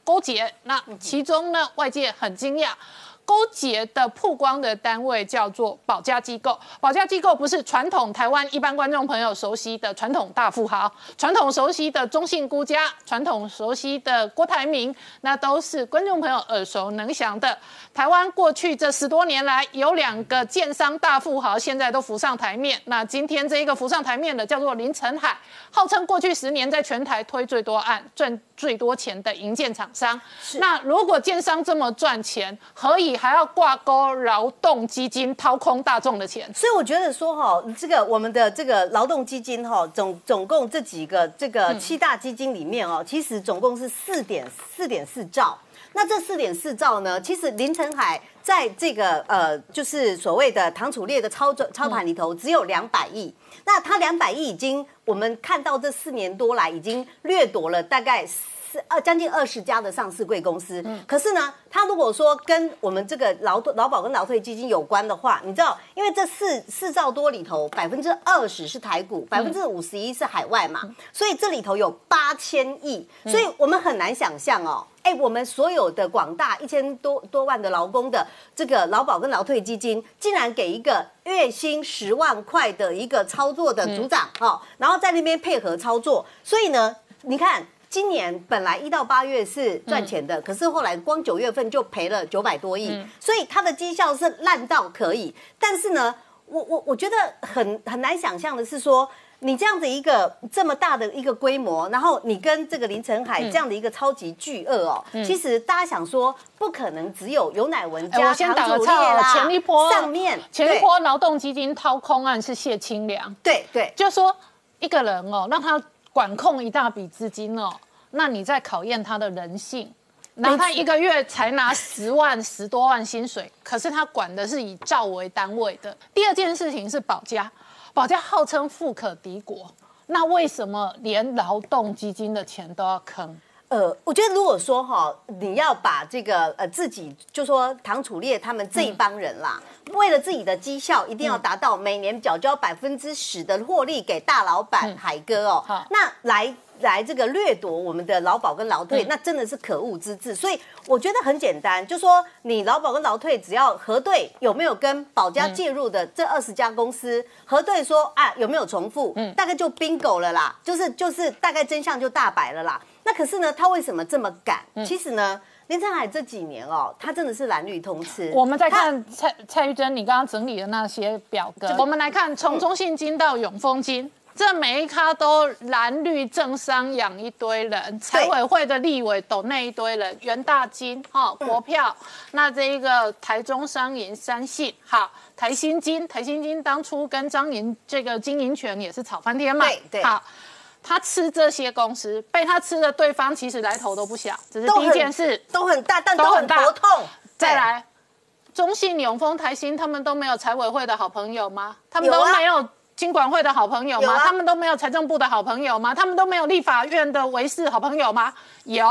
勾结。那其中呢，外界很惊讶。勾结的曝光的单位叫做保家机构，保家机构不是传统台湾一般观众朋友熟悉的传统大富豪，传统熟悉的中信孤家，传统熟悉的郭台铭，那都是观众朋友耳熟能详的。台湾过去这十多年来，有两个建商大富豪，现在都浮上台面。那今天这一个浮上台面的叫做林承海，号称过去十年在全台推最多案、赚最多钱的营建厂商。那如果建商这么赚钱，何以还要挂钩劳动基金掏空大众的钱？所以我觉得说哈，这个我们的这个劳动基金哈，总总共这几个这个七大基金里面哦，其实总共是四点四点四兆。那这四点四兆呢，其实林承海在这个呃，就是所谓的唐楚烈的操作操盘里头，只有两百亿。那他两百亿已经，我们看到这四年多来已经掠夺了大概四二将近二十家的上市贵公司。可是呢，它如果说跟我们这个劳劳保跟劳退基金有关的话，你知道，因为这四四兆多里头，百分之二十是台股，百分之五十一是海外嘛，所以这里头有八千亿，所以我们很难想象哦。哎，我们所有的广大一千多多万的劳工的这个劳保跟劳退基金，竟然给一个月薪十万块的一个操作的组长哦，然后在那边配合操作，所以呢，你看今年本来一到八月是赚钱的，可是后来光九月份就赔了九百多亿，所以它的绩效是烂到可以。但是呢，我我我觉得很很难想象的是说。你这样的一个这么大的一个规模，然后你跟这个林晨海这样的一个超级巨鳄哦，其实大家想说不可能只有有乃文加唐祖烈啦，前一波上面前一波劳动基金掏空案是谢清良，对对，就说一个人哦，让他管控一大笔资金哦，那你在考验他的人性。那他一个月才拿十万十多万薪水，可是他管的是以兆为单位的。第二件事情是保家。保家号称富可敌国，那为什么连劳动基金的钱都要坑？呃，我觉得如果说哈，你要把这个呃自己，就说唐楚烈他们这一帮人啦，为了自己的绩效，一定要达到每年缴交百分之十的获利给大老板海哥哦，那来。来这个掠夺我们的劳保跟劳退，那真的是可恶之至。所以我觉得很简单，就说你劳保跟劳退只要核对有没有跟保家介入的这二十家公司核对说啊有没有重复，大概就 bingo 了啦，就是就是大概真相就大白了啦。那可是呢，他为什么这么赶？其实呢，林振海这几年哦，他真的是蓝绿通吃。我们在看蔡蔡玉珍，你刚刚整理的那些表格，我们来看从中信金到永丰金。这每一咖都蓝绿政商养一堆人，财委会的立委抖那一堆人，元大金哈国票，那这一个台中商银三信好，台新金台新金当初跟张银这个经营权也是炒翻天嘛，对对，好，他吃这些公司，被他吃的对方其实来头都不小，只是第一件事都很大，但都很头痛。再来，中信永丰台新他们都没有财委会的好朋友吗？他们都没有。经管会的好朋友吗？他们都没有财政部的好朋友吗？他们都没有立法院的维视好朋友吗？有，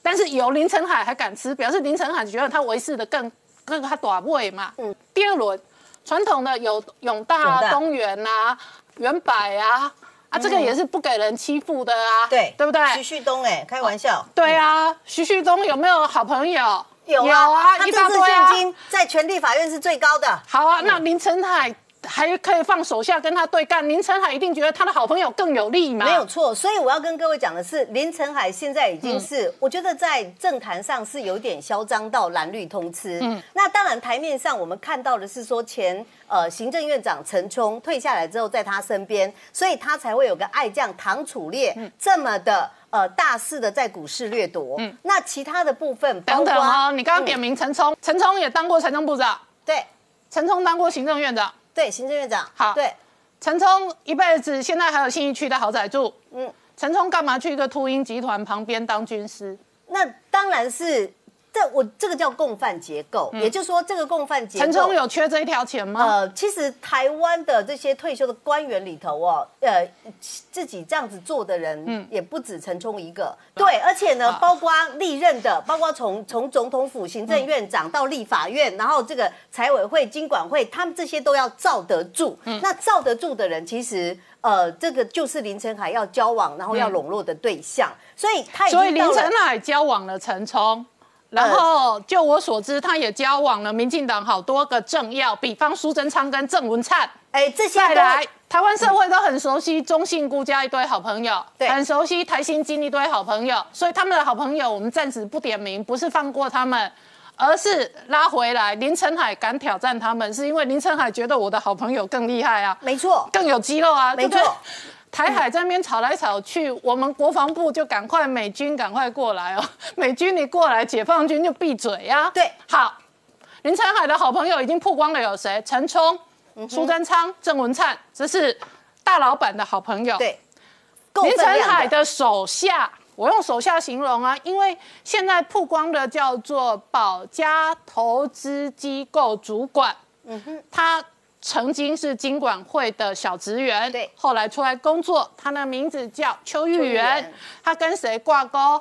但是有林晨海还敢吃，表示林晨海觉得他维视的更更他短位嘛。嗯。第二轮传统的有永大、东元啊、元百啊，啊，这个也是不给人欺负的啊。对，对不对？徐旭东哎，开玩笑。对啊，徐旭东有没有好朋友？有啊，他这次现金在全地法院是最高的。好啊，那林晨海。还可以放手下跟他对干，林晨海一定觉得他的好朋友更有利嘛？没有错，所以我要跟各位讲的是，林晨海现在已经是，我觉得在政坛上是有点嚣张到蓝绿通吃。嗯，那当然台面上我们看到的是说前呃行政院长陈冲退下来之后，在他身边，所以他才会有个爱将唐楚烈这么的呃大肆的在股市掠夺。嗯，那其他的部分等等哦，你刚刚点名陈冲，陈冲也当过财政部长，对，陈冲当过行政院长。对，行政院长好。对，陈冲一辈子，现在还有信义区的豪宅住。嗯，陈冲干嘛去一个秃鹰集团旁边当军师？那当然是。这我这个叫共犯结构，也就是说，这个共犯结构，陈冲有缺这一条钱吗？呃，其实台湾的这些退休的官员里头哦，呃，自己这样子做的人，嗯，也不止陈冲一个。对，而且呢，包括历任的，包括从从总统府行政院长到立法院，然后这个财委会、经管会，他们这些都要罩得住。那罩得住的人，其实呃，这个就是林晨海要交往，然后要笼络的对象。所以他所以林晨海交往了陈冲。然后，就我所知，他也交往了民进党好多个政要，比方苏贞昌跟郑文灿。哎，这些再来，台湾社会都很熟悉中信顾家一堆好朋友，对，很熟悉台新金一堆好朋友。所以他们的好朋友，我们暂时不点名，不是放过他们，而是拉回来。林晨海敢挑战他们，是因为林晨海觉得我的好朋友更厉害啊，没错，更有肌肉啊，没错。台海这边吵来吵去，我们国防部就赶快美军赶快过来哦，美军你过来，解放军就闭嘴呀。对，好，林晨海的好朋友已经曝光了，有谁？陈冲、苏贞昌、郑文灿，这是大老板的好朋友。对，林晨海的手下，我用手下形容啊，因为现在曝光的叫做保家投资机构主管。嗯哼，他。曾经是经管会的小职员，对，后来出来工作，他的名字叫邱玉元，他跟谁挂钩？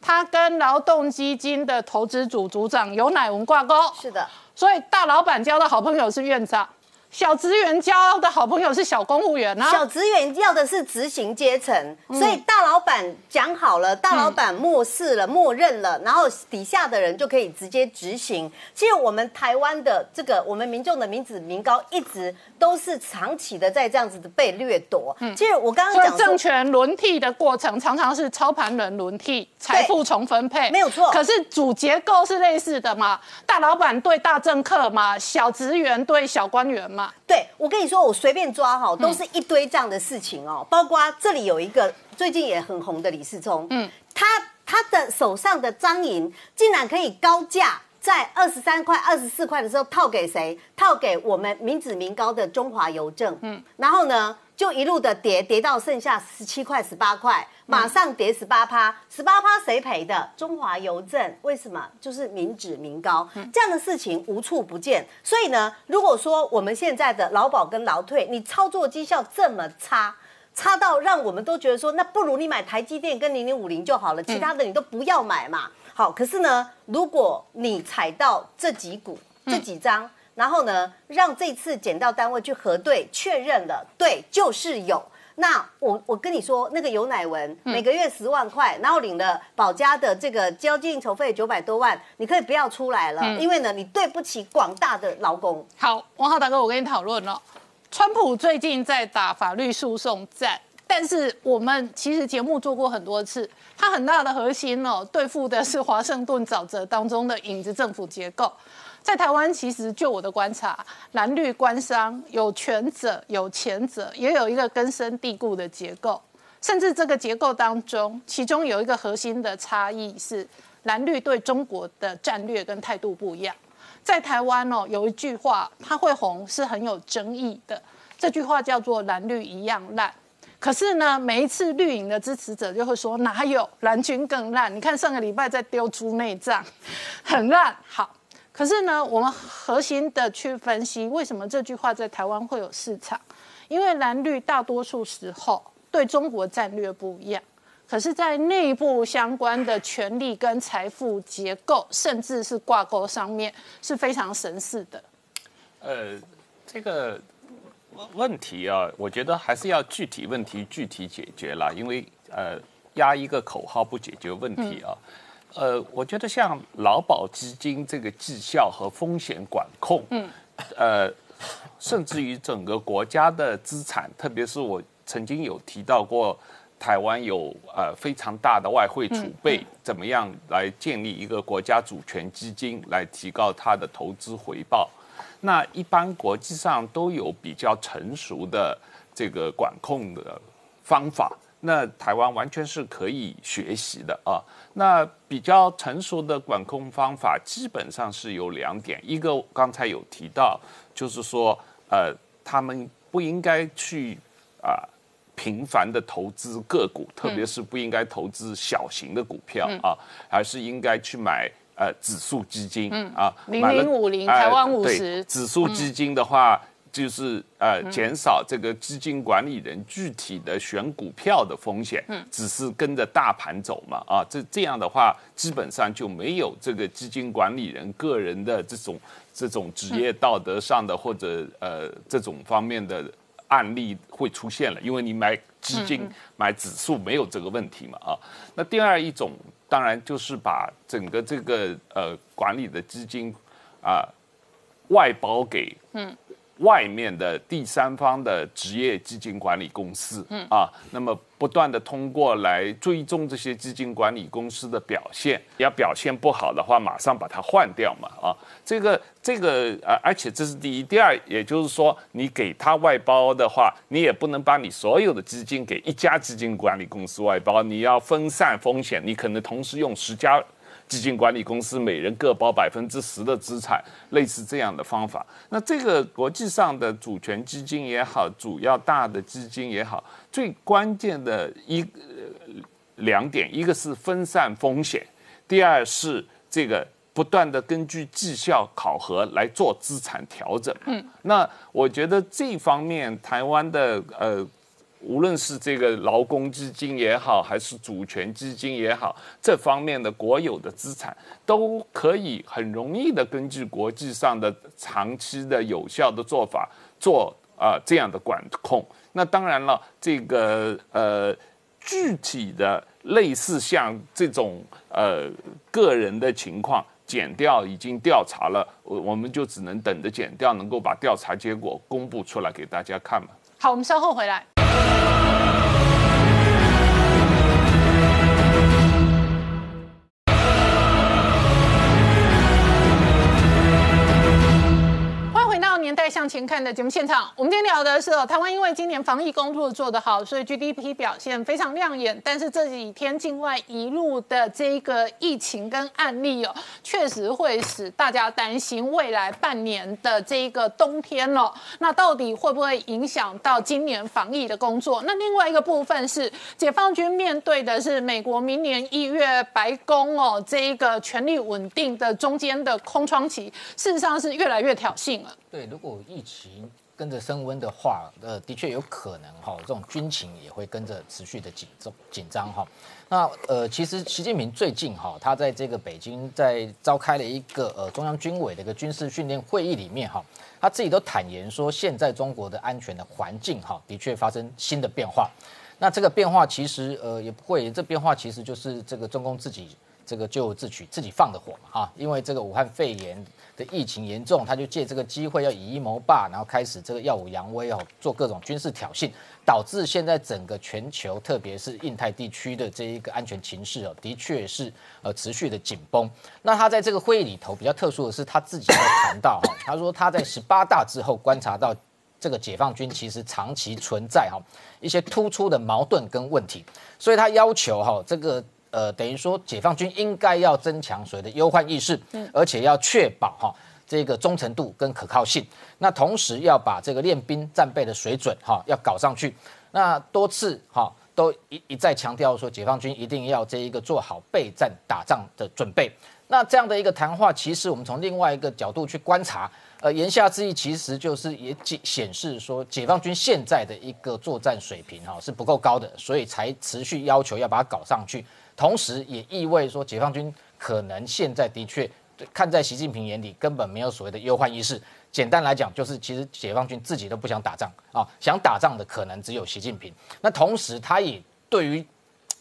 他跟劳动基金的投资组组长尤乃文挂钩。是的，所以大老板交的好朋友是院长。小职员交的好朋友是小公务员啊，小职员要的是执行阶层，所以大老板讲好了，大老板漠视了、默认了，然后底下的人就可以直接执行。其实我们台湾的这个我们民众的民脂民膏一直都是长期的在这样子的被掠夺。嗯，其实我刚刚讲政权轮替的过程常常是操盘人轮替，财富重分配，没有错。可是主结构是类似的嘛，大老板对大政客嘛，小职员对小官员嘛。对，我跟你说，我随便抓哈，都是一堆这样的事情哦。包括这里有一个最近也很红的李世聪，嗯，他他的手上的张银竟然可以高价在二十三块、二十四块的时候套给谁？套给我们民脂民膏的中华邮政，嗯，然后呢？就一路的跌，跌到剩下十七块、十八块，马上跌十八趴，十八趴谁赔的？中华邮政，为什么？就是民脂民膏这样的事情无处不见。所以呢，如果说我们现在的劳保跟劳退，你操作绩效这么差，差到让我们都觉得说，那不如你买台积电跟零零五零就好了，其他的你都不要买嘛。好，可是呢，如果你踩到这几股、这几张。然后呢，让这次检到单位去核对确认了，对，就是有。那我我跟你说，那个有乃文每个月十万块，然后领了保家的这个交进酬费九百多万，你可以不要出来了，因为呢，你对不起广大的劳工。好，王浩大哥，我跟你讨论了，川普最近在打法律诉讼战，但是我们其实节目做过很多次，它很大的核心哦，对付的是华盛顿沼泽当中的影子政府结构。在台湾，其实就我的观察，蓝绿官商有权者、有钱者，也有一个根深蒂固的结构。甚至这个结构当中，其中有一个核心的差异是，蓝绿对中国的战略跟态度不一样。在台湾哦，有一句话，它会红是很有争议的。这句话叫做“蓝绿一样烂”。可是呢，每一次绿营的支持者就会说：“哪有蓝军更烂？你看上个礼拜在丢猪内脏，很烂。”好。可是呢，我们核心的去分析，为什么这句话在台湾会有市场？因为蓝绿大多数时候对中国战略不一样，可是，在内部相关的权力跟财富结构，甚至是挂钩上面，是非常神似的。呃，这个问题啊，我觉得还是要具体问题具体解决了，因为呃，压一个口号不解决问题啊。呃，我觉得像劳保基金这个绩效和风险管控，嗯，呃，甚至于整个国家的资产，特别是我曾经有提到过，台湾有呃非常大的外汇储备，怎么样来建立一个国家主权基金来提高它的投资回报？那一般国际上都有比较成熟的这个管控的方法。那台湾完全是可以学习的啊。那比较成熟的管控方法基本上是有两点，一个刚才有提到，就是说，呃，他们不应该去啊频繁的投资个股，特别是不应该投资小型的股票啊，而是应该去买呃指数基金啊，零零五零台湾五十指数基金的话。就是呃，减少这个基金管理人具体的选股票的风险，嗯，只是跟着大盘走嘛，啊，这这样的话，基本上就没有这个基金管理人个人的这种这种职业道德上的或者呃这种方面的案例会出现了，因为你买基金买指数没有这个问题嘛，啊，那第二一种当然就是把整个这个呃管理的基金啊外包给嗯。外面的第三方的职业基金管理公司，嗯啊，那么不断的通过来追踪这些基金管理公司的表现，要表现不好的话，马上把它换掉嘛，啊，这个这个呃，而且这是第一，第二，也就是说，你给他外包的话，你也不能把你所有的基金给一家基金管理公司外包，你要分散风险，你可能同时用十家。基金管理公司每人各包百分之十的资产，类似这样的方法。那这个国际上的主权基金也好，主要大的基金也好，最关键的一两点，一个是分散风险，第二是这个不断的根据绩效考核来做资产调整。嗯，那我觉得这方面台湾的呃无论是这个劳工基金也好，还是主权基金也好，这方面的国有的资产都可以很容易的根据国际上的长期的有效的做法做啊、这样的管控。那当然了，这个呃具体的类似像这种呃个人的情况。减掉已经调查了，我我们就只能等着减掉能够把调查结果公布出来给大家看嘛。好，我们稍后回来。年代向前看的节目现场。我们今天聊的是哦，台湾因为今年防疫工作做得好，所以 GDP 表现非常亮眼。但是这几天境外一路的这个疫情跟案例哦，确实会使大家担心未来半年的这一个冬天哦，那到底会不会影响到今年防疫的工作？那另外一个部分是解放军面对的是美国明年一月白宫哦这一个权力稳定的中间的空窗期，事实上是越来越挑衅了。对，如果疫情跟着升温的话，呃，的确有可能哈，这种军情也会跟着持续的紧张紧张哈。那呃，其实习近平最近哈，他在这个北京在召开了一个呃中央军委的一个军事训练会议里面哈，他自己都坦言说，现在中国的安全的环境哈，的确发生新的变化。那这个变化其实呃也不会，这变化其实就是这个中共自己这个咎由自取，自己放的火嘛哈，因为这个武汉肺炎疫情严重，他就借这个机会要以一谋霸，然后开始这个耀武扬威哦，做各种军事挑衅，导致现在整个全球，特别是印太地区的这一个安全情势哦，的确是呃持续的紧绷。那他在这个会议里头比较特殊的是，他自己在谈到哈，他说他在十八大之后观察到。这个解放军其实长期存在哈一些突出的矛盾跟问题，所以他要求哈这个呃等于说解放军应该要增强所谓的忧患意识，而且要确保哈这个忠诚度跟可靠性，那同时要把这个练兵战备的水准哈要搞上去，那多次哈都一一再强调说解放军一定要这一个做好备战打仗的准备。那这样的一个谈话，其实我们从另外一个角度去观察，呃，言下之意其实就是也显显示说，解放军现在的一个作战水平哈是不够高的，所以才持续要求要把它搞上去。同时也意味说，解放军可能现在的确看在习近平眼里根本没有所谓的忧患意识。简单来讲，就是其实解放军自己都不想打仗啊，想打仗的可能只有习近平。那同时，他也对于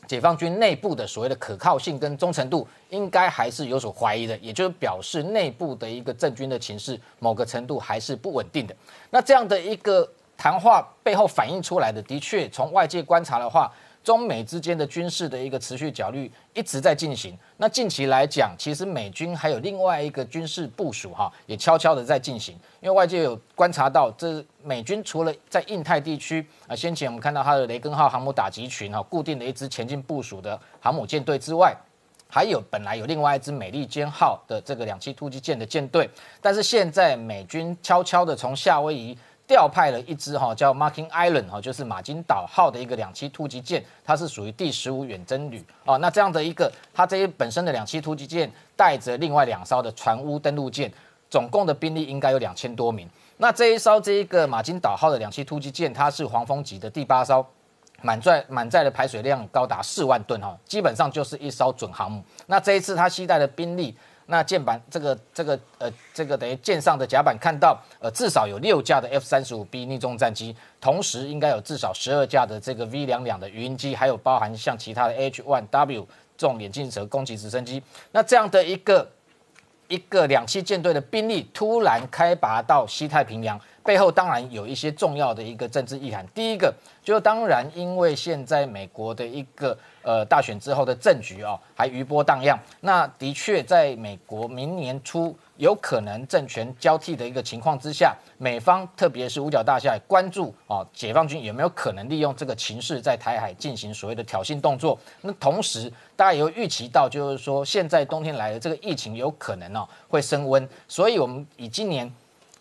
解放军内部的所谓的可靠性跟忠诚度，应该还是有所怀疑的，也就是表示内部的一个政军的情势，某个程度还是不稳定的。那这样的一个谈话背后反映出来的，的确从外界观察的话，中美之间的军事的一个持续角力一直在进行。那近期来讲，其实美军还有另外一个军事部署哈，也悄悄的在进行。因为外界有观察到，这美军除了在印太地区啊，先前我们看到它的雷根号航母打击群哈，固定的一支前进部署的航母舰队之外，还有本来有另外一支美利坚号的这个两栖突击舰的舰队，但是现在美军悄悄的从夏威夷。调派了一支哈叫 Marking Island 哈，就是马金岛号的一个两栖突击舰，它是属于第十五远征旅哦。那这样的一个，它这一本身的两栖突击舰带着另外两艘的船坞登陆舰，总共的兵力应该有两千多名。那这一艘这一个马金岛号的两栖突击舰，它是黄蜂级的第八艘，满载满载的排水量高达四万吨哈，基本上就是一艘准航母。那这一次它携带的兵力。那舰板这个这个呃这个等于舰上的甲板看到呃至少有六架的 F 三十五 B 逆中战机，同时应该有至少十二架的这个 V 两两的鱼鹰机，还有包含像其他的 H one W 这种眼镜蛇攻击直升机。那这样的一个一个两栖舰队的兵力突然开拔到西太平洋，背后当然有一些重要的一个政治意涵。第一个就当然因为现在美国的一个。呃，大选之后的政局哦，还余波荡漾。那的确，在美国明年初有可能政权交替的一个情况之下，美方特别是五角大厦关注哦，解放军有没有可能利用这个情势在台海进行所谓的挑衅动作？那同时，大家也会预期到，就是说现在冬天来了，这个疫情有可能哦会升温，所以我们以今年。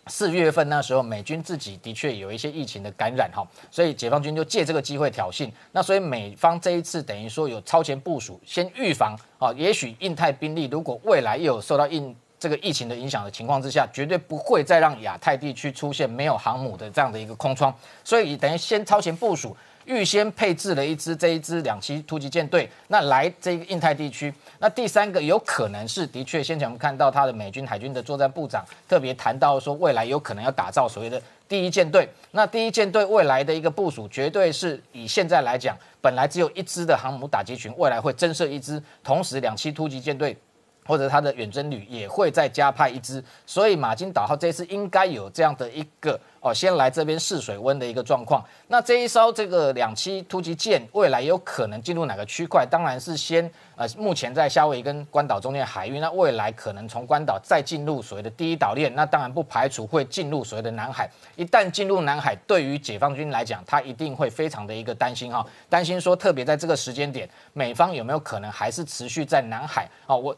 四月份那时候，美军自己的确有一些疫情的感染哈，所以解放军就借这个机会挑衅。那所以美方这一次等于说有超前部署，先预防啊，也许印太兵力如果未来又有受到印这个疫情的影响的情况之下，绝对不会再让亚太地区出现没有航母的这样的一个空窗。所以等于先超前部署，预先配置了一支这一支两栖突击舰队，那来这个印太地区。那第三个有可能是的确，先前我们看到他的美军海军的作战部长特别谈到说，未来有可能要打造所谓的第一舰队。那第一舰队未来的一个部署，绝对是以现在来讲，本来只有一支的航母打击群，未来会增设一支，同时两栖突击舰队。或者它的远征旅也会再加派一支，所以马金岛号这次应该有这样的一个哦，先来这边试水温的一个状况。那这一艘这个两栖突击舰未来有可能进入哪个区块？当然是先呃，目前在夏威夷跟关岛中间海域，那未来可能从关岛再进入所谓的第一岛链，那当然不排除会进入所谓的南海。一旦进入南海，对于解放军来讲，他一定会非常的一个担心哈，担心说特别在这个时间点，美方有没有可能还是持续在南海啊？我。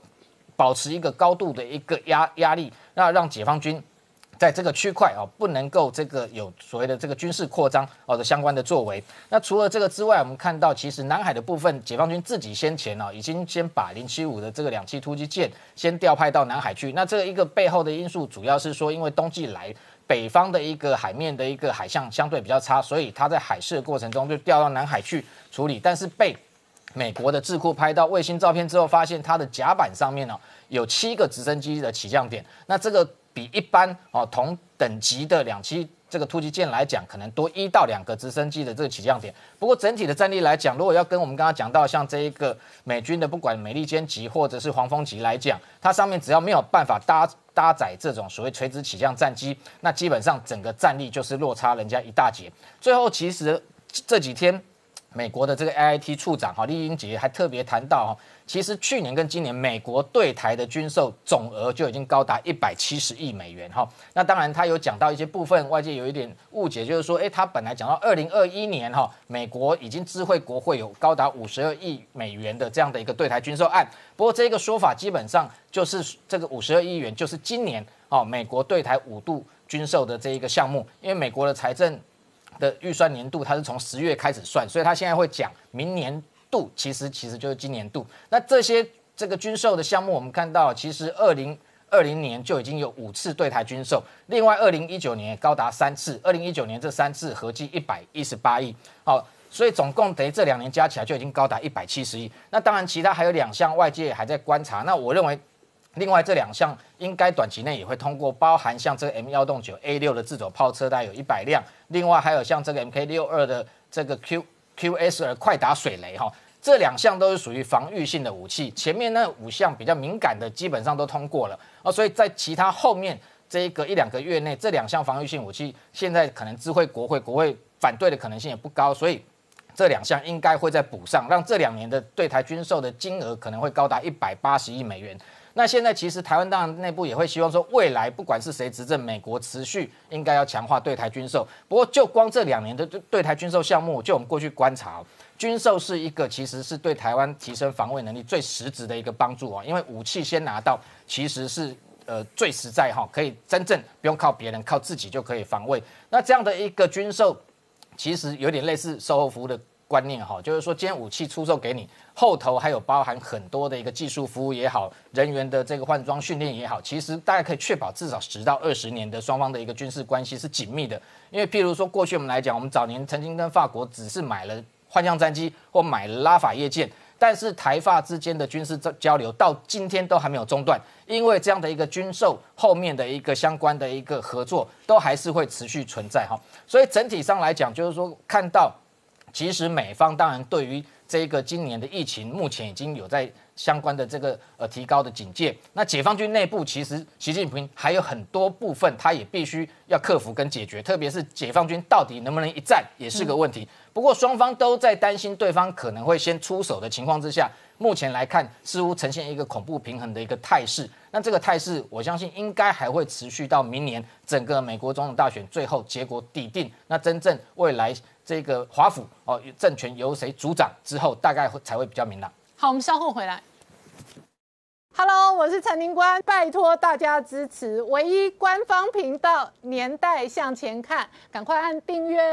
保持一个高度的一个压压力，那让解放军在这个区块哦，不能够这个有所谓的这个军事扩张哦的相关的作为。那除了这个之外，我们看到其实南海的部分，解放军自己先前哦已经先把零七五的这个两栖突击舰先调派到南海去。那这一个背后的因素，主要是说因为冬季来北方的一个海面的一个海象相对比较差，所以它在海试的过程中就调到南海去处理，但是被。美国的智库拍到卫星照片之后，发现它的甲板上面呢有七个直升机的起降点，那这个比一般哦同等级的两栖这个突击舰来讲，可能多一到两个直升机的这个起降点。不过整体的战力来讲，如果要跟我们刚刚讲到像这一个美军的不管美利坚级或者是黄蜂级来讲，它上面只要没有办法搭搭载这种所谓垂直起降战机，那基本上整个战力就是落差人家一大截。最后其实这几天。美国的这个 AIT 处长哈，李英杰还特别谈到哈，其实去年跟今年美国对台的军售总额就已经高达一百七十亿美元哈。那当然他有讲到一些部分，外界有一点误解，就是说，哎，他本来讲到二零二一年哈，美国已经知会国会有高达五十二亿美元的这样的一个对台军售案。不过这个说法基本上就是这个五十二亿元就是今年哦，美国对台五度军售的这一个项目，因为美国的财政。的预算年度，它是从十月开始算，所以他现在会讲明年度，其实其实就是今年度。那这些这个军售的项目，我们看到，其实二零二零年就已经有五次对台军售，另外二零一九年也高达三次，二零一九年这三次合计一百一十八亿，好，所以总共等于这两年加起来就已经高达一百七十亿。那当然，其他还有两项外界还在观察，那我认为。另外这两项应该短期内也会通过，包含像这个 M 幺洞九 A 六的自走炮车，大概有一百辆；另外还有像这个 MK 六二的这个 Q QS 的快打水雷哈，这两项都是属于防御性的武器。前面那五项比较敏感的，基本上都通过了啊，所以在其他后面这一个一两个月内，这两项防御性武器现在可能知会国会，国会反对的可能性也不高，所以这两项应该会再补上，让这两年的对台军售的金额可能会高达一百八十亿美元。那现在其实台湾当然内部也会希望说，未来不管是谁执政，美国持续应该要强化对台军售。不过就光这两年的对台军售项目，就我们过去观察，军售是一个其实是对台湾提升防卫能力最实质的一个帮助啊。因为武器先拿到，其实是呃最实在哈，可以真正不用靠别人，靠自己就可以防卫。那这样的一个军售，其实有点类似售后服务的。观念哈，就是说，今天武器出售给你，后头还有包含很多的一个技术服务也好，人员的这个换装训练也好，其实大家可以确保至少十到二十年的双方的一个军事关系是紧密的。因为譬如说，过去我们来讲，我们早年曾经跟法国只是买了幻象战机或买了拉法叶舰，但是台法之间的军事交流到今天都还没有中断，因为这样的一个军售后面的一个相关的一个合作都还是会持续存在哈。所以整体上来讲，就是说看到。其实美方当然对于这个今年的疫情，目前已经有在相关的这个呃提高的警戒。那解放军内部其实习近平还有很多部分，他也必须要克服跟解决，特别是解放军到底能不能一战，也是个问题。不过双方都在担心对方可能会先出手的情况之下，目前来看似乎呈现一个恐怖平衡的一个态势。那这个态势，我相信应该还会持续到明年整个美国总统大选最后结果底定。那真正未来。这个华府哦，政权由谁主掌之后，大概会才会比较明朗。好，我们稍后回来。Hello，我是陈林官，拜托大家支持唯一官方频道《年代向前看》，赶快按订阅哦。